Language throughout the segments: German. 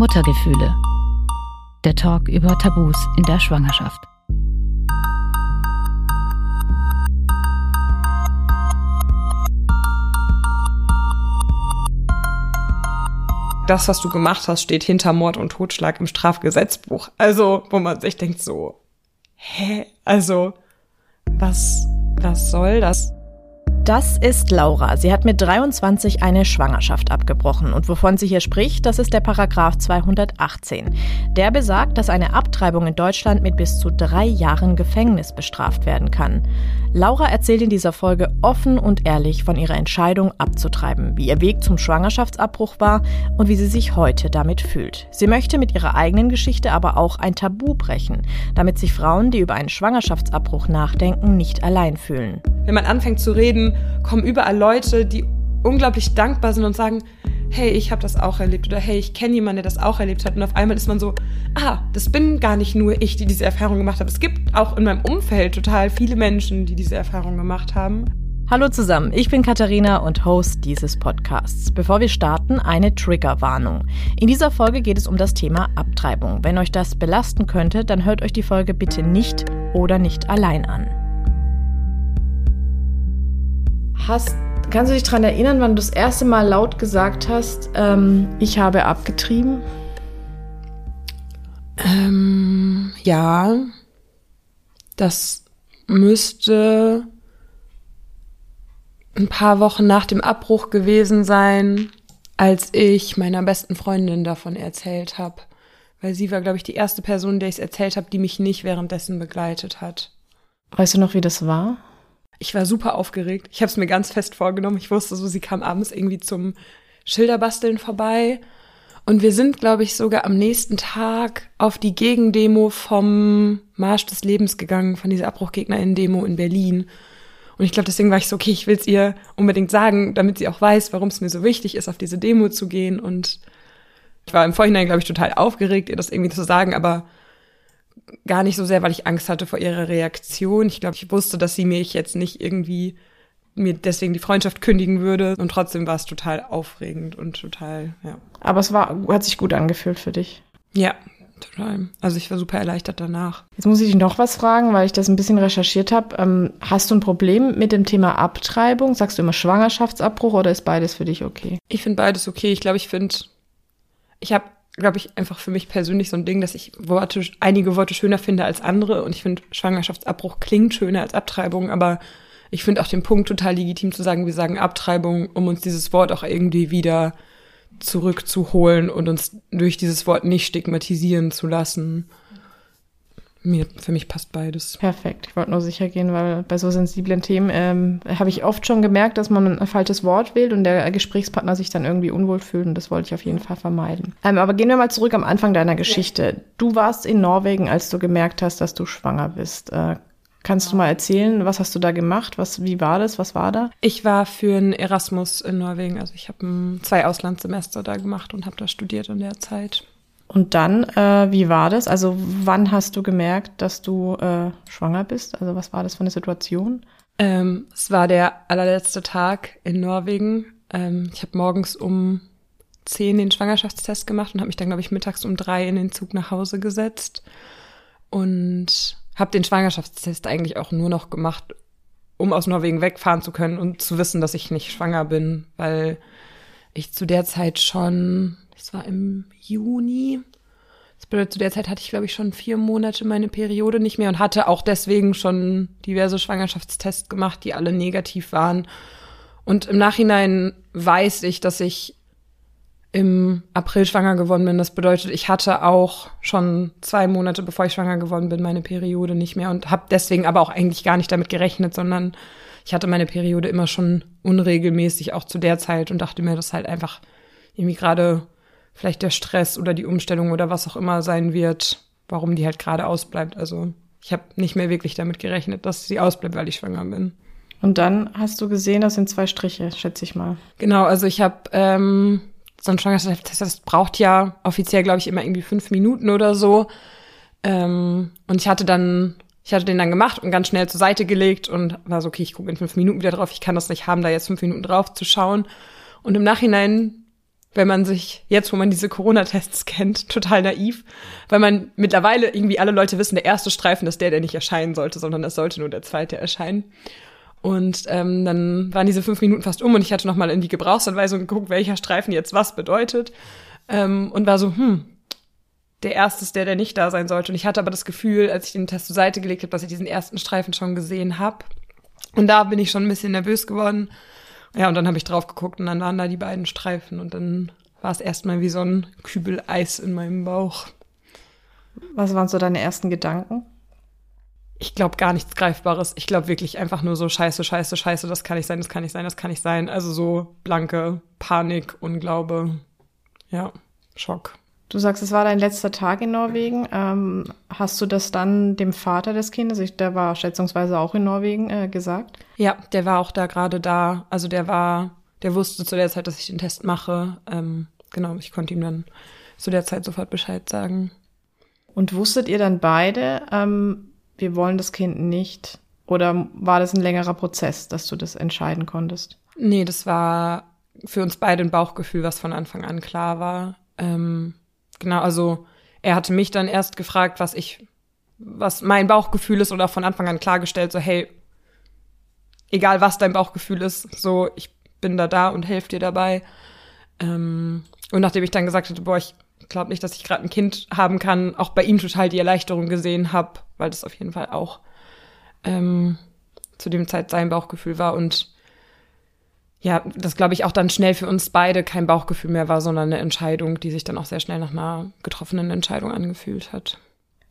Muttergefühle. Der Talk über Tabus in der Schwangerschaft. Das, was du gemacht hast, steht hinter Mord und Totschlag im Strafgesetzbuch. Also, wo man sich denkt so, hä? Also, was, was soll das? Das ist Laura. Sie hat mit 23 eine Schwangerschaft abgebrochen. Und wovon sie hier spricht, das ist der Paragraph 218. Der besagt, dass eine Abtreibung in Deutschland mit bis zu drei Jahren Gefängnis bestraft werden kann. Laura erzählt in dieser Folge offen und ehrlich von ihrer Entscheidung abzutreiben, wie ihr Weg zum Schwangerschaftsabbruch war und wie sie sich heute damit fühlt. Sie möchte mit ihrer eigenen Geschichte aber auch ein Tabu brechen, damit sich Frauen, die über einen Schwangerschaftsabbruch nachdenken, nicht allein fühlen. Wenn man anfängt zu reden, kommen überall Leute, die unglaublich dankbar sind und sagen, hey, ich habe das auch erlebt oder hey, ich kenne jemanden, der das auch erlebt hat. Und auf einmal ist man so, ah, das bin gar nicht nur ich, die diese Erfahrung gemacht habe. Es gibt auch in meinem Umfeld total viele Menschen, die diese Erfahrung gemacht haben. Hallo zusammen, ich bin Katharina und Host dieses Podcasts. Bevor wir starten, eine Triggerwarnung. In dieser Folge geht es um das Thema Abtreibung. Wenn euch das belasten könnte, dann hört euch die Folge bitte nicht oder nicht allein an. Hast, kannst du dich daran erinnern, wann du das erste Mal laut gesagt hast, ähm, ich habe abgetrieben? Ähm, ja, das müsste ein paar Wochen nach dem Abbruch gewesen sein, als ich meiner besten Freundin davon erzählt habe. Weil sie war, glaube ich, die erste Person, der ich es erzählt habe, die mich nicht währenddessen begleitet hat. Weißt du noch, wie das war? Ich war super aufgeregt. Ich habe es mir ganz fest vorgenommen. Ich wusste so, sie kam abends irgendwie zum Schilderbasteln vorbei. Und wir sind, glaube ich, sogar am nächsten Tag auf die Gegendemo vom Marsch des Lebens gegangen, von dieser Abbruchgegnerinnen-Demo in Berlin. Und ich glaube, deswegen war ich so, okay, ich will es ihr unbedingt sagen, damit sie auch weiß, warum es mir so wichtig ist, auf diese Demo zu gehen. Und ich war im Vorhinein, glaube ich, total aufgeregt, ihr das irgendwie zu sagen, aber gar nicht so sehr, weil ich Angst hatte vor ihrer Reaktion. Ich glaube, ich wusste, dass sie mich jetzt nicht irgendwie mir deswegen die Freundschaft kündigen würde. Und trotzdem war es total aufregend und total, ja. Aber es war, hat sich gut angefühlt für dich. Ja, total. Also ich war super erleichtert danach. Jetzt muss ich dich noch was fragen, weil ich das ein bisschen recherchiert habe. Ähm, hast du ein Problem mit dem Thema Abtreibung? Sagst du immer Schwangerschaftsabbruch oder ist beides für dich okay? Ich finde beides okay. Ich glaube, ich finde, ich habe glaube ich, einfach für mich persönlich so ein Ding, dass ich Worte, einige Worte schöner finde als andere. Und ich finde, Schwangerschaftsabbruch klingt schöner als Abtreibung, aber ich finde auch den Punkt total legitim zu sagen, wir sagen Abtreibung, um uns dieses Wort auch irgendwie wieder zurückzuholen und uns durch dieses Wort nicht stigmatisieren zu lassen mir, für mich passt beides. Perfekt. Ich wollte nur sicher gehen, weil bei so sensiblen Themen ähm, habe ich oft schon gemerkt, dass man ein falsches Wort wählt und der Gesprächspartner sich dann irgendwie unwohl fühlt und das wollte ich auf jeden Fall vermeiden. Ähm, aber gehen wir mal zurück am Anfang deiner Geschichte. Ja. Du warst in Norwegen, als du gemerkt hast, dass du schwanger bist. Äh, Kannst du mal erzählen, was hast du da gemacht? Was, wie war das? Was war da? Ich war für ein Erasmus in Norwegen. Also ich habe zwei Auslandssemester da gemacht und habe da studiert in der Zeit. Und dann, äh, wie war das? Also wann hast du gemerkt, dass du äh, schwanger bist? Also was war das für eine Situation? Ähm, es war der allerletzte Tag in Norwegen. Ähm, ich habe morgens um zehn den Schwangerschaftstest gemacht und habe mich dann, glaube ich, mittags um drei in den Zug nach Hause gesetzt und habe den Schwangerschaftstest eigentlich auch nur noch gemacht, um aus Norwegen wegfahren zu können und zu wissen, dass ich nicht schwanger bin, weil ich zu der Zeit schon das war im Juni. Das bedeutet, zu der Zeit hatte ich, glaube ich, schon vier Monate meine Periode nicht mehr und hatte auch deswegen schon diverse Schwangerschaftstests gemacht, die alle negativ waren. Und im Nachhinein weiß ich, dass ich im April schwanger geworden bin. Das bedeutet, ich hatte auch schon zwei Monate, bevor ich schwanger geworden bin, meine Periode nicht mehr und habe deswegen aber auch eigentlich gar nicht damit gerechnet, sondern ich hatte meine Periode immer schon unregelmäßig, auch zu der Zeit und dachte mir, das halt einfach irgendwie gerade vielleicht der Stress oder die Umstellung oder was auch immer sein wird, warum die halt gerade ausbleibt. Also ich habe nicht mehr wirklich damit gerechnet, dass sie ausbleibt, weil ich schwanger bin. Und dann hast du gesehen, das sind zwei Striche, schätze ich mal. Genau, also ich habe ähm, so ein Schwangerschaftstest, das braucht ja offiziell, glaube ich, immer irgendwie fünf Minuten oder so. Ähm, und ich hatte dann, ich hatte den dann gemacht und ganz schnell zur Seite gelegt und war so, okay, ich gucke in fünf Minuten wieder drauf, ich kann das nicht haben, da jetzt fünf Minuten drauf zu schauen. Und im Nachhinein wenn man sich jetzt, wo man diese Corona-Tests kennt, total naiv, weil man mittlerweile irgendwie alle Leute wissen, der erste Streifen ist der, der nicht erscheinen sollte, sondern es sollte nur der zweite erscheinen. Und ähm, dann waren diese fünf Minuten fast um und ich hatte nochmal in die Gebrauchsanweisung geguckt, welcher Streifen jetzt was bedeutet. Ähm, und war so, hm, der erste ist der, der nicht da sein sollte. Und ich hatte aber das Gefühl, als ich den Test zur Seite gelegt habe, dass ich diesen ersten Streifen schon gesehen habe. Und da bin ich schon ein bisschen nervös geworden. Ja, und dann habe ich drauf geguckt und dann waren da die beiden Streifen und dann war es erstmal wie so ein Kübel Eis in meinem Bauch. Was waren so deine ersten Gedanken? ich glaube gar nichts Greifbares. Ich glaube wirklich einfach nur so Scheiße, Scheiße, Scheiße, das kann nicht sein, das kann nicht sein, das kann nicht sein. Also so blanke Panik, Unglaube. Ja, Schock. Du sagst, es war dein letzter Tag in Norwegen. Ähm, hast du das dann dem Vater des Kindes, ich, der war schätzungsweise auch in Norwegen, äh, gesagt? Ja, der war auch da gerade da. Also der war, der wusste zu der Zeit, dass ich den Test mache. Ähm, genau, ich konnte ihm dann zu der Zeit sofort Bescheid sagen. Und wusstet ihr dann beide, ähm, wir wollen das Kind nicht? Oder war das ein längerer Prozess, dass du das entscheiden konntest? Nee, das war für uns beide ein Bauchgefühl, was von Anfang an klar war. Ähm, genau, also er hatte mich dann erst gefragt, was ich, was mein Bauchgefühl ist oder von Anfang an klargestellt, so hey, egal was dein Bauchgefühl ist, so ich bin da da und helfe dir dabei. Ähm, und nachdem ich dann gesagt hatte, boah, ich glaube nicht, dass ich gerade ein Kind haben kann, auch bei ihm total die Erleichterung gesehen habe, weil das auf jeden Fall auch ähm, zu dem Zeit sein Bauchgefühl war und ja, das glaube ich auch dann schnell für uns beide kein Bauchgefühl mehr war, sondern eine Entscheidung, die sich dann auch sehr schnell nach einer getroffenen Entscheidung angefühlt hat.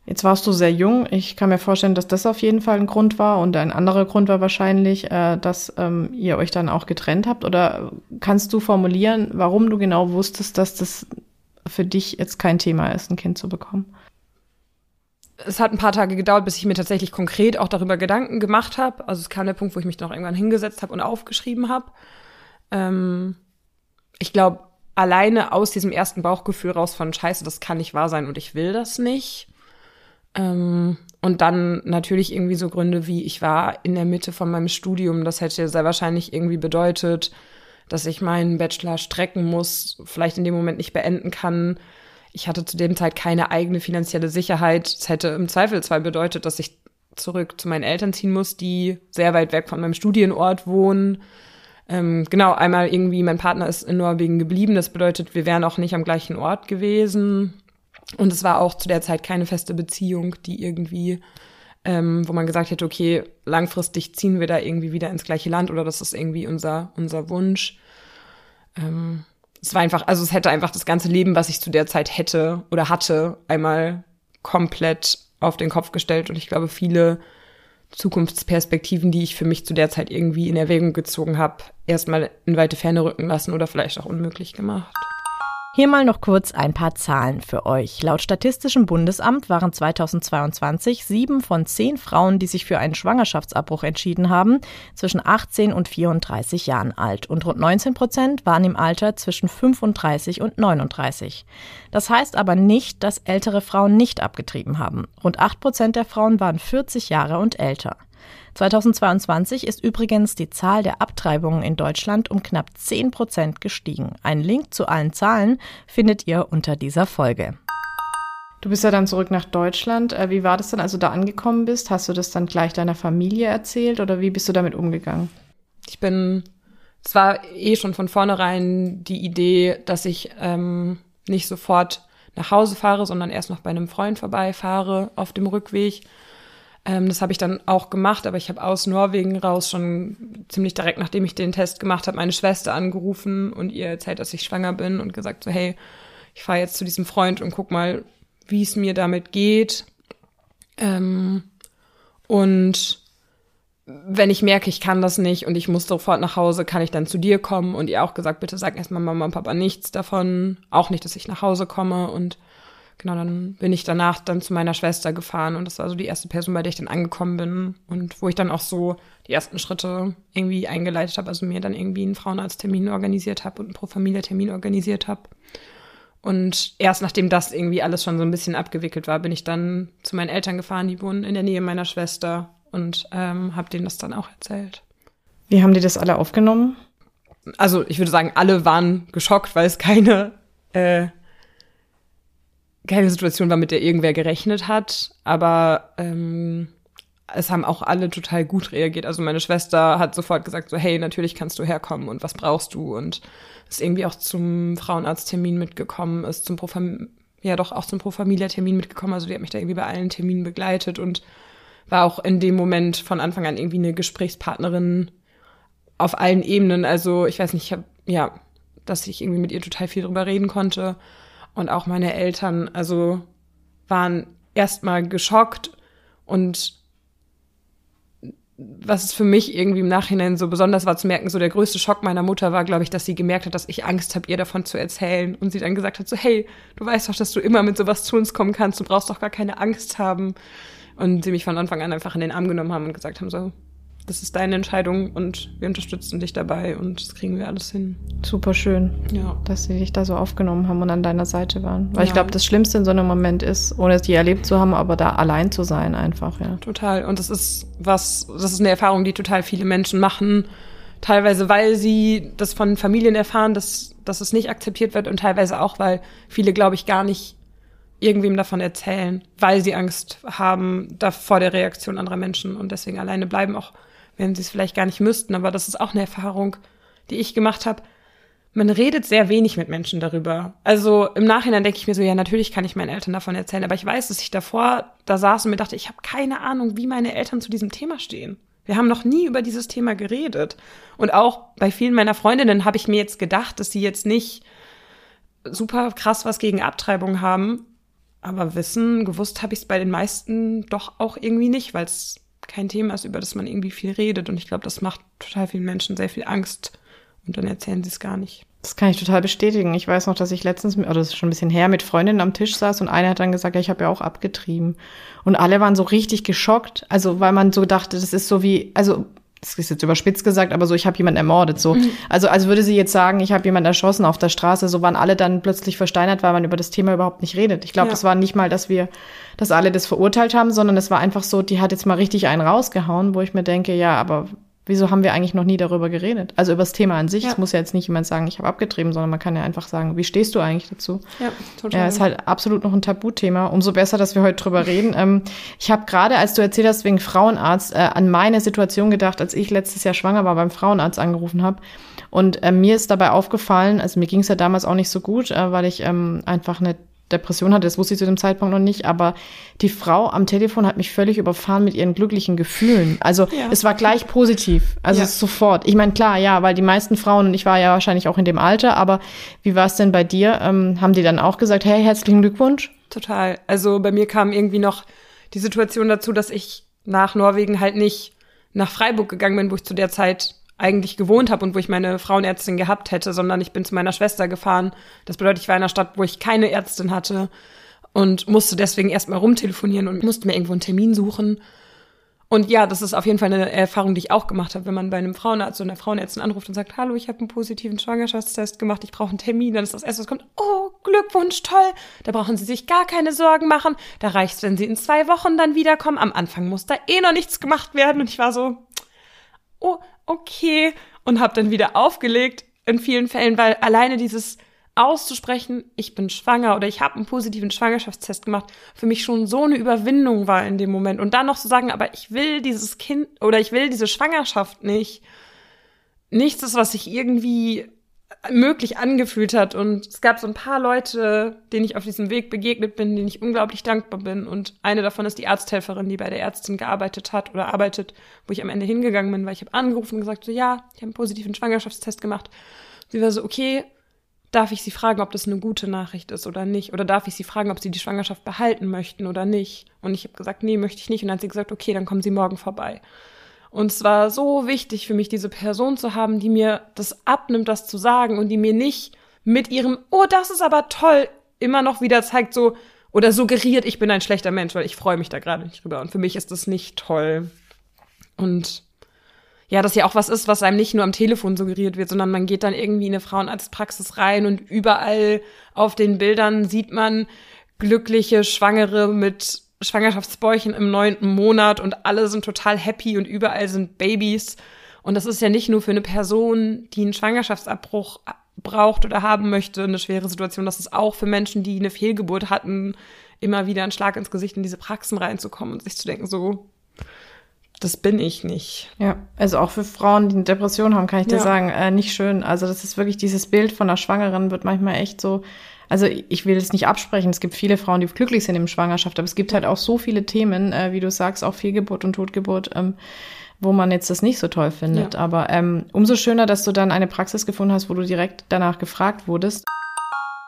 Jetzt warst du sehr jung. Ich kann mir vorstellen, dass das auf jeden Fall ein Grund war und ein anderer Grund war wahrscheinlich, äh, dass ähm, ihr euch dann auch getrennt habt. Oder kannst du formulieren, warum du genau wusstest, dass das für dich jetzt kein Thema ist, ein Kind zu bekommen? Es hat ein paar Tage gedauert, bis ich mir tatsächlich konkret auch darüber Gedanken gemacht habe. Also es kam der Punkt, wo ich mich dann auch irgendwann hingesetzt habe und aufgeschrieben habe. Ähm, ich glaube, alleine aus diesem ersten Bauchgefühl raus von Scheiße, das kann nicht wahr sein und ich will das nicht. Ähm, und dann natürlich irgendwie so Gründe wie, ich war in der Mitte von meinem Studium, das hätte sehr wahrscheinlich irgendwie bedeutet, dass ich meinen Bachelor strecken muss, vielleicht in dem Moment nicht beenden kann. Ich hatte zu dem Zeit keine eigene finanzielle Sicherheit. Es hätte im Zweifel zwar bedeutet, dass ich zurück zu meinen Eltern ziehen muss, die sehr weit weg von meinem Studienort wohnen. Ähm, genau, einmal irgendwie, mein Partner ist in Norwegen geblieben. Das bedeutet, wir wären auch nicht am gleichen Ort gewesen. Und es war auch zu der Zeit keine feste Beziehung, die irgendwie, ähm, wo man gesagt hätte, okay, langfristig ziehen wir da irgendwie wieder ins gleiche Land oder das ist irgendwie unser, unser Wunsch. Ähm, es war einfach, also es hätte einfach das ganze Leben, was ich zu der Zeit hätte oder hatte, einmal komplett auf den Kopf gestellt. Und ich glaube, viele Zukunftsperspektiven, die ich für mich zu der Zeit irgendwie in Erwägung gezogen habe, erstmal in weite Ferne rücken lassen oder vielleicht auch unmöglich gemacht. Hier mal noch kurz ein paar Zahlen für euch. Laut Statistischem Bundesamt waren 2022 sieben von zehn Frauen, die sich für einen Schwangerschaftsabbruch entschieden haben, zwischen 18 und 34 Jahren alt und rund 19 Prozent waren im Alter zwischen 35 und 39. Das heißt aber nicht, dass ältere Frauen nicht abgetrieben haben. Rund 8 Prozent der Frauen waren 40 Jahre und älter. 2022 ist übrigens die Zahl der Abtreibungen in Deutschland um knapp 10 Prozent gestiegen. Einen Link zu allen Zahlen findet ihr unter dieser Folge. Du bist ja dann zurück nach Deutschland. Äh, wie war das dann, als du da angekommen bist? Hast du das dann gleich deiner Familie erzählt oder wie bist du damit umgegangen? Ich bin, es war eh schon von vornherein die Idee, dass ich ähm, nicht sofort nach Hause fahre, sondern erst noch bei einem Freund vorbeifahre auf dem Rückweg ähm, das habe ich dann auch gemacht, aber ich habe aus Norwegen raus schon ziemlich direkt, nachdem ich den Test gemacht habe, meine Schwester angerufen und ihr erzählt, dass ich schwanger bin und gesagt so, hey, ich fahre jetzt zu diesem Freund und guck mal, wie es mir damit geht. Ähm, und wenn ich merke, ich kann das nicht und ich muss sofort nach Hause, kann ich dann zu dir kommen. Und ihr auch gesagt, bitte sag erstmal Mama und Papa nichts davon, auch nicht, dass ich nach Hause komme. Und genau, dann bin ich danach dann zu meiner Schwester gefahren und das war so die erste Person, bei der ich dann angekommen bin und wo ich dann auch so die ersten Schritte irgendwie eingeleitet habe, also mir dann irgendwie einen Frauenarzttermin organisiert habe und einen Pro-Familie-Termin organisiert habe. Und erst nachdem das irgendwie alles schon so ein bisschen abgewickelt war, bin ich dann zu meinen Eltern gefahren, die wohnen in der Nähe meiner Schwester und ähm, habe denen das dann auch erzählt. Wie haben die das alle aufgenommen? also ich würde sagen, alle waren geschockt, weil es keine, äh, keine Situation war, mit der irgendwer gerechnet hat. Aber ähm, es haben auch alle total gut reagiert. Also meine Schwester hat sofort gesagt, so hey, natürlich kannst du herkommen und was brauchst du? Und ist irgendwie auch zum Frauenarzttermin mitgekommen, ist zum Pro ja doch auch zum Pro Familia Termin mitgekommen. Also die hat mich da irgendwie bei allen Terminen begleitet und war auch in dem Moment von Anfang an irgendwie eine Gesprächspartnerin auf allen Ebenen. Also ich weiß nicht, ich hab, ja, dass ich irgendwie mit ihr total viel drüber reden konnte. Und auch meine Eltern, also waren erstmal geschockt und was es für mich irgendwie im Nachhinein so besonders war zu merken, so der größte Schock meiner Mutter war, glaube ich, dass sie gemerkt hat, dass ich Angst habe, ihr davon zu erzählen. Und sie dann gesagt hat, so, hey, du weißt doch, dass du immer mit sowas zu uns kommen kannst, du brauchst doch gar keine Angst haben. Und sie mich von Anfang an einfach in den Arm genommen haben und gesagt haben, so, das ist deine Entscheidung und wir unterstützen dich dabei und das kriegen wir alles hin. Super schön, ja. dass sie dich da so aufgenommen haben und an deiner Seite waren. Weil ja. ich glaube, das Schlimmste in so einem Moment ist, ohne es je erlebt zu haben, aber da allein zu sein einfach, ja. Total. Und das ist was, das ist eine Erfahrung, die total viele Menschen machen. Teilweise, weil sie das von Familien erfahren, dass, dass es nicht akzeptiert wird und teilweise auch, weil viele, glaube ich, gar nicht irgendwem davon erzählen, weil sie Angst haben da vor der Reaktion anderer Menschen und deswegen alleine bleiben, auch wenn sie es vielleicht gar nicht müssten. Aber das ist auch eine Erfahrung, die ich gemacht habe. Man redet sehr wenig mit Menschen darüber. Also im Nachhinein denke ich mir so, ja, natürlich kann ich meinen Eltern davon erzählen, aber ich weiß, dass ich davor da saß und mir dachte, ich habe keine Ahnung, wie meine Eltern zu diesem Thema stehen. Wir haben noch nie über dieses Thema geredet. Und auch bei vielen meiner Freundinnen habe ich mir jetzt gedacht, dass sie jetzt nicht super krass was gegen Abtreibung haben. Aber wissen, gewusst habe ich es bei den meisten doch auch irgendwie nicht, weil es kein Thema ist, über das man irgendwie viel redet. Und ich glaube, das macht total vielen Menschen sehr viel Angst. Und dann erzählen sie es gar nicht. Das kann ich total bestätigen. Ich weiß noch, dass ich letztens, oder das ist schon ein bisschen her, mit Freundinnen am Tisch saß und eine hat dann gesagt, ja, ich habe ja auch abgetrieben. Und alle waren so richtig geschockt. Also, weil man so dachte, das ist so wie, also das ist jetzt überspitzt gesagt, aber so, ich habe jemanden ermordet. So. Mhm. Also, als würde sie jetzt sagen, ich habe jemanden erschossen auf der Straße, so waren alle dann plötzlich versteinert, weil man über das Thema überhaupt nicht redet. Ich glaube, ja. das war nicht mal, dass wir, dass alle das verurteilt haben, sondern es war einfach so, die hat jetzt mal richtig einen rausgehauen, wo ich mir denke, ja, aber wieso haben wir eigentlich noch nie darüber geredet? Also über das Thema an sich. Es muss ja jetzt nicht jemand sagen, ich habe abgetrieben, sondern man kann ja einfach sagen, wie stehst du eigentlich dazu? Ja, total. Ja, ist halt absolut noch ein Tabuthema. Umso besser, dass wir heute drüber reden. Ähm, ich habe gerade, als du erzählt hast, wegen Frauenarzt, äh, an meine Situation gedacht, als ich letztes Jahr schwanger war, beim Frauenarzt angerufen habe. Und äh, mir ist dabei aufgefallen, also mir ging es ja damals auch nicht so gut, äh, weil ich ähm, einfach eine Depression hatte, das wusste ich zu dem Zeitpunkt noch nicht, aber die Frau am Telefon hat mich völlig überfahren mit ihren glücklichen Gefühlen. Also ja. es war gleich positiv, also ja. sofort. Ich meine, klar, ja, weil die meisten Frauen, und ich war ja wahrscheinlich auch in dem Alter, aber wie war es denn bei dir? Ähm, haben die dann auch gesagt, hey, herzlichen Glückwunsch? Total. Also bei mir kam irgendwie noch die Situation dazu, dass ich nach Norwegen halt nicht nach Freiburg gegangen bin, wo ich zu der Zeit eigentlich gewohnt habe und wo ich meine Frauenärztin gehabt hätte, sondern ich bin zu meiner Schwester gefahren. Das bedeutet, ich war in einer Stadt, wo ich keine Ärztin hatte und musste deswegen erstmal rumtelefonieren und musste mir irgendwo einen Termin suchen. Und ja, das ist auf jeden Fall eine Erfahrung, die ich auch gemacht habe, wenn man bei einem Frauenarzt oder einer Frauenärztin anruft und sagt, hallo, ich habe einen positiven Schwangerschaftstest gemacht, ich brauche einen Termin, dann ist das erste, was kommt, oh, Glückwunsch, toll, da brauchen Sie sich gar keine Sorgen machen, da reicht's, wenn Sie in zwei Wochen dann wiederkommen, am Anfang muss da eh noch nichts gemacht werden. Und ich war so, oh, okay, und habe dann wieder aufgelegt in vielen Fällen, weil alleine dieses auszusprechen, ich bin schwanger oder ich habe einen positiven Schwangerschaftstest gemacht, für mich schon so eine Überwindung war in dem Moment. Und dann noch zu sagen, aber ich will dieses Kind oder ich will diese Schwangerschaft nicht. Nichts ist, was ich irgendwie möglich angefühlt hat. Und es gab so ein paar Leute, denen ich auf diesem Weg begegnet bin, denen ich unglaublich dankbar bin. Und eine davon ist die Arzthelferin, die bei der Ärztin gearbeitet hat oder arbeitet, wo ich am Ende hingegangen bin, weil ich habe angerufen und gesagt, so ja, ich habe einen positiven Schwangerschaftstest gemacht. Sie war so, okay, darf ich Sie fragen, ob das eine gute Nachricht ist oder nicht? Oder darf ich Sie fragen, ob Sie die Schwangerschaft behalten möchten oder nicht? Und ich habe gesagt, nee, möchte ich nicht. Und dann hat sie gesagt, okay, dann kommen Sie morgen vorbei. Und es war so wichtig für mich, diese Person zu haben, die mir das abnimmt, das zu sagen und die mir nicht mit ihrem, oh, das ist aber toll, immer noch wieder zeigt so oder suggeriert, ich bin ein schlechter Mensch, weil ich freue mich da gerade nicht drüber. Und für mich ist das nicht toll. Und ja, das ja auch was ist, was einem nicht nur am Telefon suggeriert wird, sondern man geht dann irgendwie in eine Frauenarztpraxis rein und überall auf den Bildern sieht man glückliche Schwangere mit Schwangerschaftsbäuchen im neunten Monat und alle sind total happy und überall sind Babys. Und das ist ja nicht nur für eine Person, die einen Schwangerschaftsabbruch braucht oder haben möchte, eine schwere Situation. Das ist auch für Menschen, die eine Fehlgeburt hatten, immer wieder ein Schlag ins Gesicht in diese Praxen reinzukommen und sich zu denken, so, das bin ich nicht. Ja, also auch für Frauen, die eine Depression haben, kann ich dir ja. sagen, äh, nicht schön. Also das ist wirklich dieses Bild von einer Schwangeren wird manchmal echt so. Also ich will es nicht absprechen. Es gibt viele Frauen, die glücklich sind im Schwangerschaft, aber es gibt halt auch so viele Themen, äh, wie du sagst, auch Fehlgeburt und Totgeburt. Ähm, wo man jetzt das nicht so toll findet. Ja. Aber ähm, umso schöner, dass du dann eine Praxis gefunden hast, wo du direkt danach gefragt wurdest.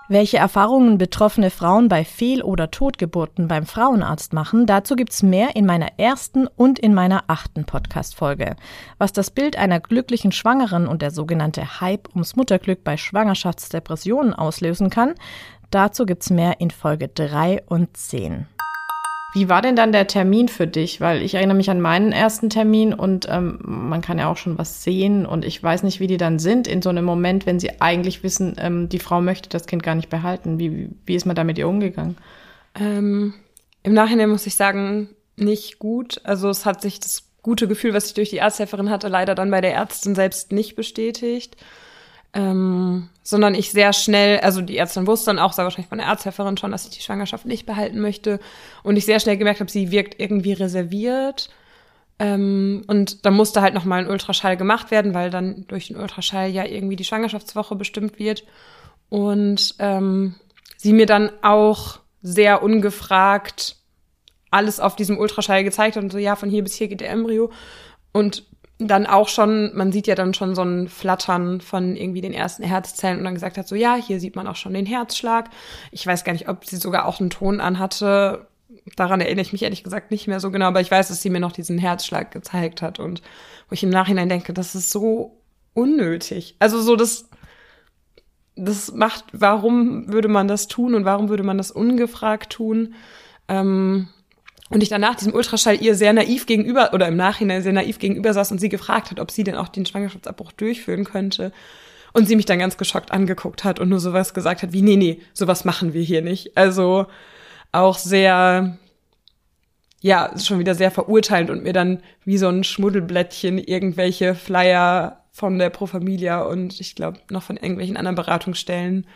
Welche Erfahrungen betroffene Frauen bei Fehl- oder Totgeburten beim Frauenarzt machen, dazu gibt's mehr in meiner ersten und in meiner achten Podcast-Folge. Was das Bild einer glücklichen Schwangeren und der sogenannte Hype ums Mutterglück bei Schwangerschaftsdepressionen auslösen kann, dazu gibt's mehr in Folge 3 und 10. Wie war denn dann der Termin für dich? Weil ich erinnere mich an meinen ersten Termin und ähm, man kann ja auch schon was sehen und ich weiß nicht, wie die dann sind in so einem Moment, wenn sie eigentlich wissen, ähm, die Frau möchte das Kind gar nicht behalten. Wie, wie ist man da mit ihr umgegangen? Ähm, Im Nachhinein muss ich sagen, nicht gut. Also es hat sich das gute Gefühl, was ich durch die Arzthelferin hatte, leider dann bei der Ärztin selbst nicht bestätigt ähm, sondern ich sehr schnell, also die Ärztin wusste dann auch, sei wahrscheinlich von der Arzthelferin schon, dass ich die Schwangerschaft nicht behalten möchte und ich sehr schnell gemerkt habe, sie wirkt irgendwie reserviert. Ähm, und da musste halt nochmal ein Ultraschall gemacht werden, weil dann durch den Ultraschall ja irgendwie die Schwangerschaftswoche bestimmt wird. Und ähm, sie mir dann auch sehr ungefragt alles auf diesem Ultraschall gezeigt hat und so, ja, von hier bis hier geht der Embryo. Und dann auch schon, man sieht ja dann schon so ein Flattern von irgendwie den ersten Herzzellen und dann gesagt hat, so ja, hier sieht man auch schon den Herzschlag. Ich weiß gar nicht, ob sie sogar auch einen Ton anhatte. Daran erinnere ich mich ehrlich gesagt nicht mehr so genau, aber ich weiß, dass sie mir noch diesen Herzschlag gezeigt hat und wo ich im Nachhinein denke, das ist so unnötig. Also so das, das macht, warum würde man das tun und warum würde man das ungefragt tun? Ähm, und ich danach diesem Ultraschall ihr sehr naiv gegenüber oder im Nachhinein sehr naiv gegenüber saß und sie gefragt hat, ob sie denn auch den Schwangerschaftsabbruch durchführen könnte. Und sie mich dann ganz geschockt angeguckt hat und nur sowas gesagt hat wie, nee, nee, sowas machen wir hier nicht. Also auch sehr, ja, schon wieder sehr verurteilend und mir dann wie so ein Schmuddelblättchen irgendwelche Flyer von der Pro Familia und ich glaube noch von irgendwelchen anderen Beratungsstellen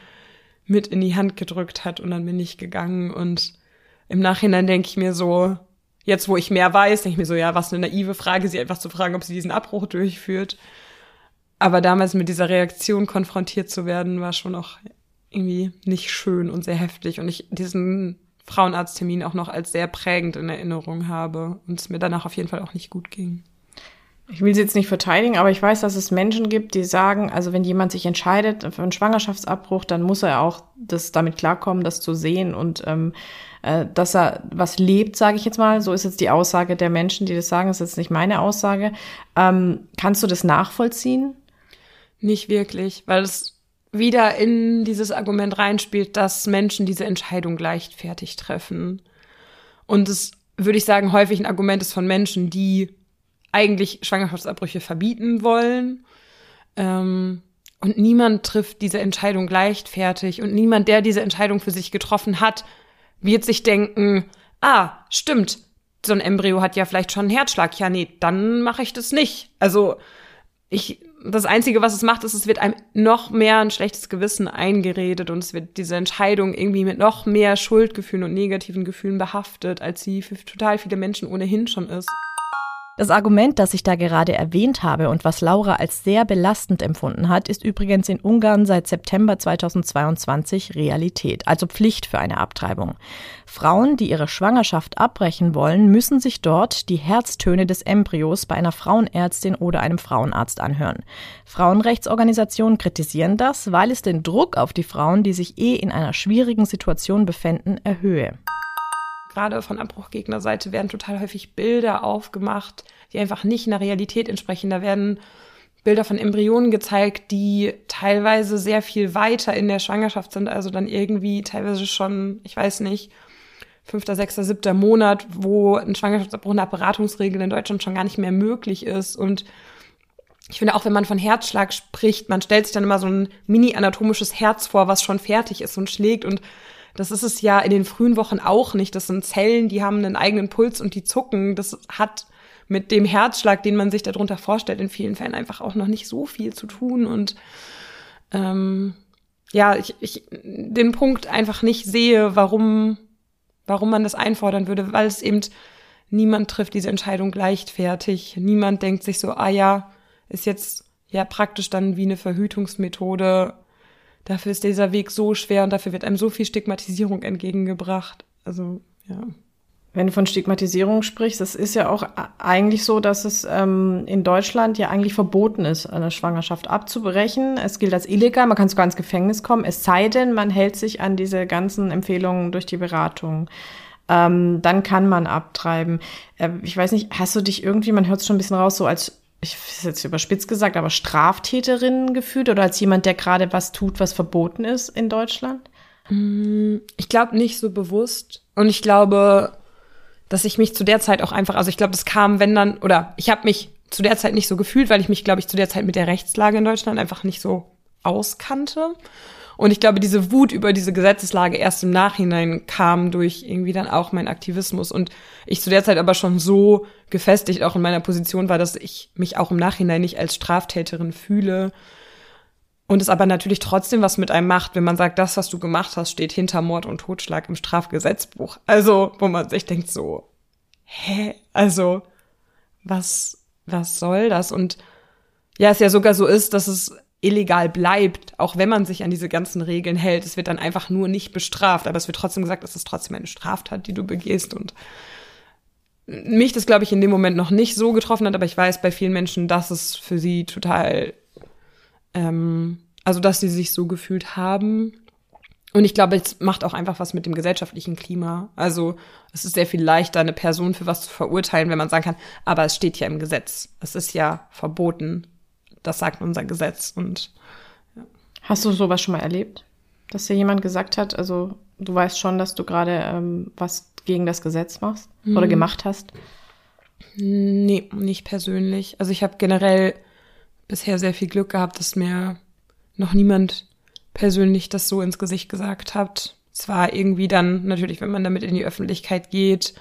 mit in die Hand gedrückt hat und dann bin ich gegangen und im Nachhinein denke ich mir so, jetzt wo ich mehr weiß, denke ich mir so, ja, was eine naive Frage, sie einfach zu fragen, ob sie diesen Abbruch durchführt. Aber damals mit dieser Reaktion konfrontiert zu werden, war schon auch irgendwie nicht schön und sehr heftig. Und ich diesen Frauenarzttermin auch noch als sehr prägend in Erinnerung habe und es mir danach auf jeden Fall auch nicht gut ging. Ich will sie jetzt nicht verteidigen, aber ich weiß, dass es Menschen gibt, die sagen, also wenn jemand sich entscheidet für einen Schwangerschaftsabbruch, dann muss er auch das damit klarkommen, das zu sehen und ähm, äh, dass er was lebt, sage ich jetzt mal. So ist jetzt die Aussage der Menschen, die das sagen. Das ist jetzt nicht meine Aussage. Ähm, kannst du das nachvollziehen? Nicht wirklich, weil es wieder in dieses Argument reinspielt, dass Menschen diese Entscheidung leichtfertig treffen. Und es, würde ich sagen, häufig ein Argument ist von Menschen, die eigentlich Schwangerschaftsabbrüche verbieten wollen. Ähm, und niemand trifft diese Entscheidung leichtfertig. Und niemand, der diese Entscheidung für sich getroffen hat, wird sich denken, ah, stimmt, so ein Embryo hat ja vielleicht schon einen Herzschlag. Ja, nee, dann mache ich das nicht. Also ich, das Einzige, was es macht, ist, es wird einem noch mehr ein schlechtes Gewissen eingeredet und es wird diese Entscheidung irgendwie mit noch mehr Schuldgefühlen und negativen Gefühlen behaftet, als sie für total viele Menschen ohnehin schon ist. Das Argument, das ich da gerade erwähnt habe und was Laura als sehr belastend empfunden hat, ist übrigens in Ungarn seit September 2022 Realität, also Pflicht für eine Abtreibung. Frauen, die ihre Schwangerschaft abbrechen wollen, müssen sich dort die Herztöne des Embryos bei einer Frauenärztin oder einem Frauenarzt anhören. Frauenrechtsorganisationen kritisieren das, weil es den Druck auf die Frauen, die sich eh in einer schwierigen Situation befinden, erhöhe gerade von Abbruchgegnerseite werden total häufig Bilder aufgemacht, die einfach nicht in der Realität entsprechen. Da werden Bilder von Embryonen gezeigt, die teilweise sehr viel weiter in der Schwangerschaft sind, also dann irgendwie teilweise schon, ich weiß nicht, fünfter, sechster, siebter Monat, wo ein Schwangerschaftsabbruch nach Beratungsregel in Deutschland schon gar nicht mehr möglich ist. Und ich finde auch, wenn man von Herzschlag spricht, man stellt sich dann immer so ein mini-anatomisches Herz vor, was schon fertig ist und schlägt. Und das ist es ja in den frühen Wochen auch nicht. Das sind Zellen, die haben einen eigenen Puls und die zucken. Das hat mit dem Herzschlag, den man sich darunter vorstellt, in vielen Fällen einfach auch noch nicht so viel zu tun und ähm, ja, ich, ich den Punkt einfach nicht sehe, warum, warum man das einfordern würde, weil es eben niemand trifft diese Entscheidung leichtfertig. Niemand denkt sich so, ah ja, ist jetzt ja praktisch dann wie eine Verhütungsmethode. Dafür ist dieser Weg so schwer und dafür wird einem so viel Stigmatisierung entgegengebracht. Also, ja. Wenn du von Stigmatisierung sprichst, es ist ja auch eigentlich so, dass es ähm, in Deutschland ja eigentlich verboten ist, eine Schwangerschaft abzubrechen. Es gilt als illegal, man kann sogar ins Gefängnis kommen, es sei denn, man hält sich an diese ganzen Empfehlungen durch die Beratung. Ähm, dann kann man abtreiben. Äh, ich weiß nicht, hast du dich irgendwie, man hört es schon ein bisschen raus, so als ich ist jetzt überspitzt gesagt, aber Straftäterin gefühlt oder als jemand, der gerade was tut, was verboten ist in Deutschland? Mm, ich glaube nicht so bewusst. Und ich glaube, dass ich mich zu der Zeit auch einfach, also ich glaube, das kam, wenn dann, oder ich habe mich zu der Zeit nicht so gefühlt, weil ich mich, glaube ich, zu der Zeit mit der Rechtslage in Deutschland einfach nicht so auskannte. Und ich glaube, diese Wut über diese Gesetzeslage erst im Nachhinein kam durch irgendwie dann auch mein Aktivismus. Und ich zu der Zeit aber schon so gefestigt auch in meiner Position war, dass ich mich auch im Nachhinein nicht als Straftäterin fühle. Und es aber natürlich trotzdem was mit einem macht, wenn man sagt, das, was du gemacht hast, steht hinter Mord und Totschlag im Strafgesetzbuch. Also, wo man sich denkt so, hä? Also, was, was soll das? Und ja, es ja sogar so ist, dass es illegal bleibt, auch wenn man sich an diese ganzen Regeln hält. Es wird dann einfach nur nicht bestraft, aber es wird trotzdem gesagt, es ist trotzdem eine Straftat, die du begehst und mich das, glaube ich, in dem Moment noch nicht so getroffen hat, aber ich weiß bei vielen Menschen, dass es für sie total, ähm, also dass sie sich so gefühlt haben. Und ich glaube, es macht auch einfach was mit dem gesellschaftlichen Klima. Also es ist sehr viel leichter, eine Person für was zu verurteilen, wenn man sagen kann, aber es steht ja im Gesetz. Es ist ja verboten, das sagt unser Gesetz. Und ja. Hast du sowas schon mal erlebt? Dass dir jemand gesagt hat, also du weißt schon, dass du gerade ähm, was gegen das Gesetz machst mhm. oder gemacht hast? Nee, nicht persönlich. Also ich habe generell bisher sehr viel Glück gehabt, dass mir noch niemand persönlich das so ins Gesicht gesagt hat. Zwar irgendwie dann, natürlich, wenn man damit in die Öffentlichkeit geht,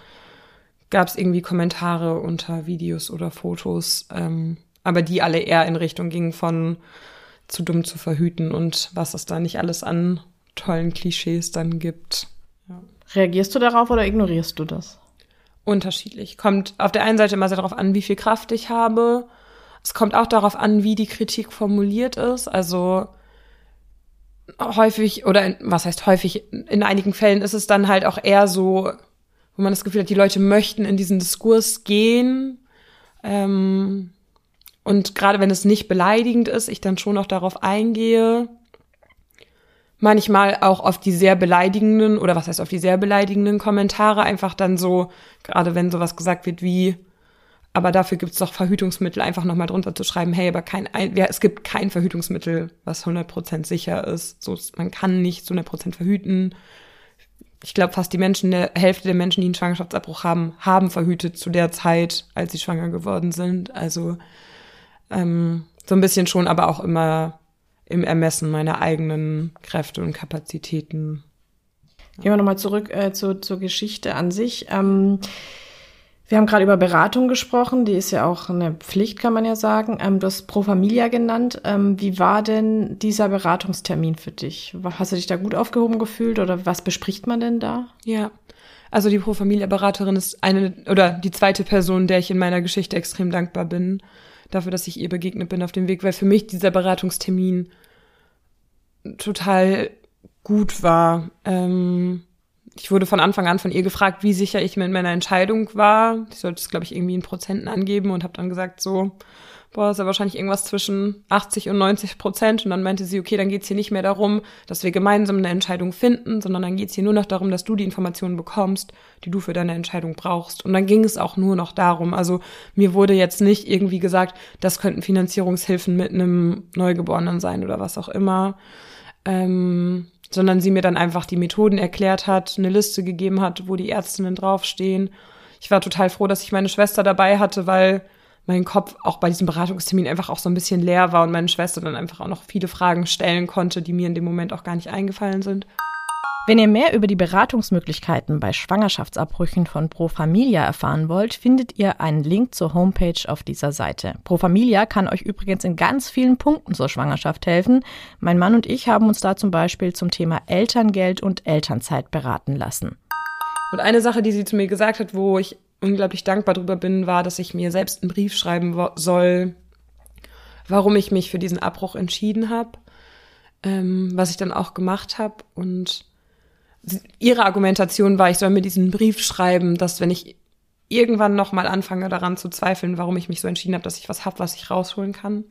gab es irgendwie Kommentare unter Videos oder Fotos, ähm, aber die alle eher in Richtung gingen von zu dumm zu verhüten und was es da nicht alles an tollen Klischees dann gibt. Ja. Reagierst du darauf oder ignorierst du das? Unterschiedlich. Kommt auf der einen Seite immer sehr darauf an, wie viel Kraft ich habe. Es kommt auch darauf an, wie die Kritik formuliert ist. Also häufig, oder in, was heißt häufig, in einigen Fällen ist es dann halt auch eher so, wo man das Gefühl hat, die Leute möchten in diesen Diskurs gehen. Ähm, und gerade wenn es nicht beleidigend ist, ich dann schon noch darauf eingehe. Manchmal auch auf die sehr beleidigenden oder was heißt auf die sehr beleidigenden Kommentare einfach dann so, gerade wenn sowas gesagt wird wie, aber dafür gibt's doch Verhütungsmittel, einfach nochmal drunter zu schreiben, hey, aber kein, ja, es gibt kein Verhütungsmittel, was 100% sicher ist. So, man kann nicht zu 100% verhüten. Ich glaube, fast die Menschen, der Hälfte der Menschen, die einen Schwangerschaftsabbruch haben, haben verhütet zu der Zeit, als sie schwanger geworden sind. Also ähm, so ein bisschen schon, aber auch immer im Ermessen meiner eigenen Kräfte und Kapazitäten. Gehen wir nochmal zurück äh, zu, zur Geschichte an sich. Ähm, wir haben gerade über Beratung gesprochen, die ist ja auch eine Pflicht, kann man ja sagen. Ähm, du hast Pro Familia genannt. Ähm, wie war denn dieser Beratungstermin für dich? Hast du dich da gut aufgehoben gefühlt oder was bespricht man denn da? Ja, also die Pro Familia Beraterin ist eine oder die zweite Person, der ich in meiner Geschichte extrem dankbar bin dafür, dass ich ihr begegnet bin auf dem Weg, weil für mich dieser Beratungstermin total gut war. Ähm, ich wurde von Anfang an von ihr gefragt, wie sicher ich mit meiner Entscheidung war. Ich sollte es, glaube ich, irgendwie in Prozenten angeben und habe dann gesagt, so, boah, ist ja wahrscheinlich irgendwas zwischen 80 und 90 Prozent. Und dann meinte sie, okay, dann geht's hier nicht mehr darum, dass wir gemeinsam eine Entscheidung finden, sondern dann geht's hier nur noch darum, dass du die Informationen bekommst, die du für deine Entscheidung brauchst. Und dann ging es auch nur noch darum. Also mir wurde jetzt nicht irgendwie gesagt, das könnten Finanzierungshilfen mit einem Neugeborenen sein oder was auch immer. Ähm, sondern sie mir dann einfach die Methoden erklärt hat, eine Liste gegeben hat, wo die Ärztinnen draufstehen. Ich war total froh, dass ich meine Schwester dabei hatte, weil mein Kopf auch bei diesem Beratungstermin einfach auch so ein bisschen leer war und meine Schwester dann einfach auch noch viele Fragen stellen konnte, die mir in dem Moment auch gar nicht eingefallen sind. Wenn ihr mehr über die Beratungsmöglichkeiten bei Schwangerschaftsabbrüchen von Pro Familia erfahren wollt, findet ihr einen Link zur Homepage auf dieser Seite. Pro Familia kann euch übrigens in ganz vielen Punkten zur Schwangerschaft helfen. Mein Mann und ich haben uns da zum Beispiel zum Thema Elterngeld und Elternzeit beraten lassen. Und eine Sache, die sie zu mir gesagt hat, wo ich unglaublich dankbar drüber bin, war, dass ich mir selbst einen Brief schreiben soll, warum ich mich für diesen Abbruch entschieden habe, ähm, was ich dann auch gemacht habe und ihre Argumentation war, ich soll mir diesen Brief schreiben, dass wenn ich irgendwann noch mal anfange daran zu zweifeln, warum ich mich so entschieden habe, dass ich was habe, was ich rausholen kann.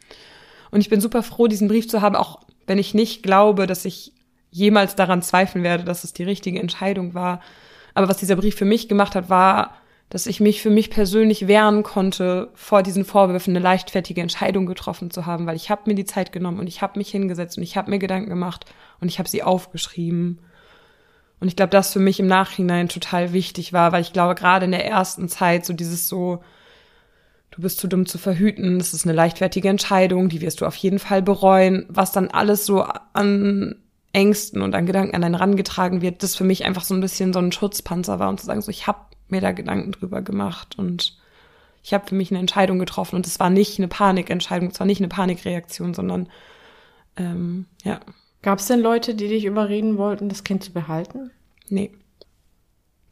Und ich bin super froh, diesen Brief zu haben, auch wenn ich nicht glaube, dass ich jemals daran zweifeln werde, dass es die richtige Entscheidung war. Aber was dieser Brief für mich gemacht hat, war, dass ich mich für mich persönlich wehren konnte, vor diesen Vorwürfen eine leichtfertige Entscheidung getroffen zu haben, weil ich habe mir die Zeit genommen und ich habe mich hingesetzt und ich habe mir Gedanken gemacht und ich habe sie aufgeschrieben. Und ich glaube, das für mich im Nachhinein total wichtig war, weil ich glaube, gerade in der ersten Zeit so dieses so, du bist zu dumm zu verhüten, das ist eine leichtfertige Entscheidung, die wirst du auf jeden Fall bereuen, was dann alles so an Ängsten und an Gedanken an einen rangetragen wird, das für mich einfach so ein bisschen so ein Schutzpanzer war und zu sagen, so ich habe mir da Gedanken drüber gemacht und ich habe für mich eine Entscheidung getroffen und es war nicht eine Panikentscheidung, es war nicht eine Panikreaktion, sondern ähm, ja. Gab es denn Leute, die dich überreden wollten, das Kind zu behalten? Nee.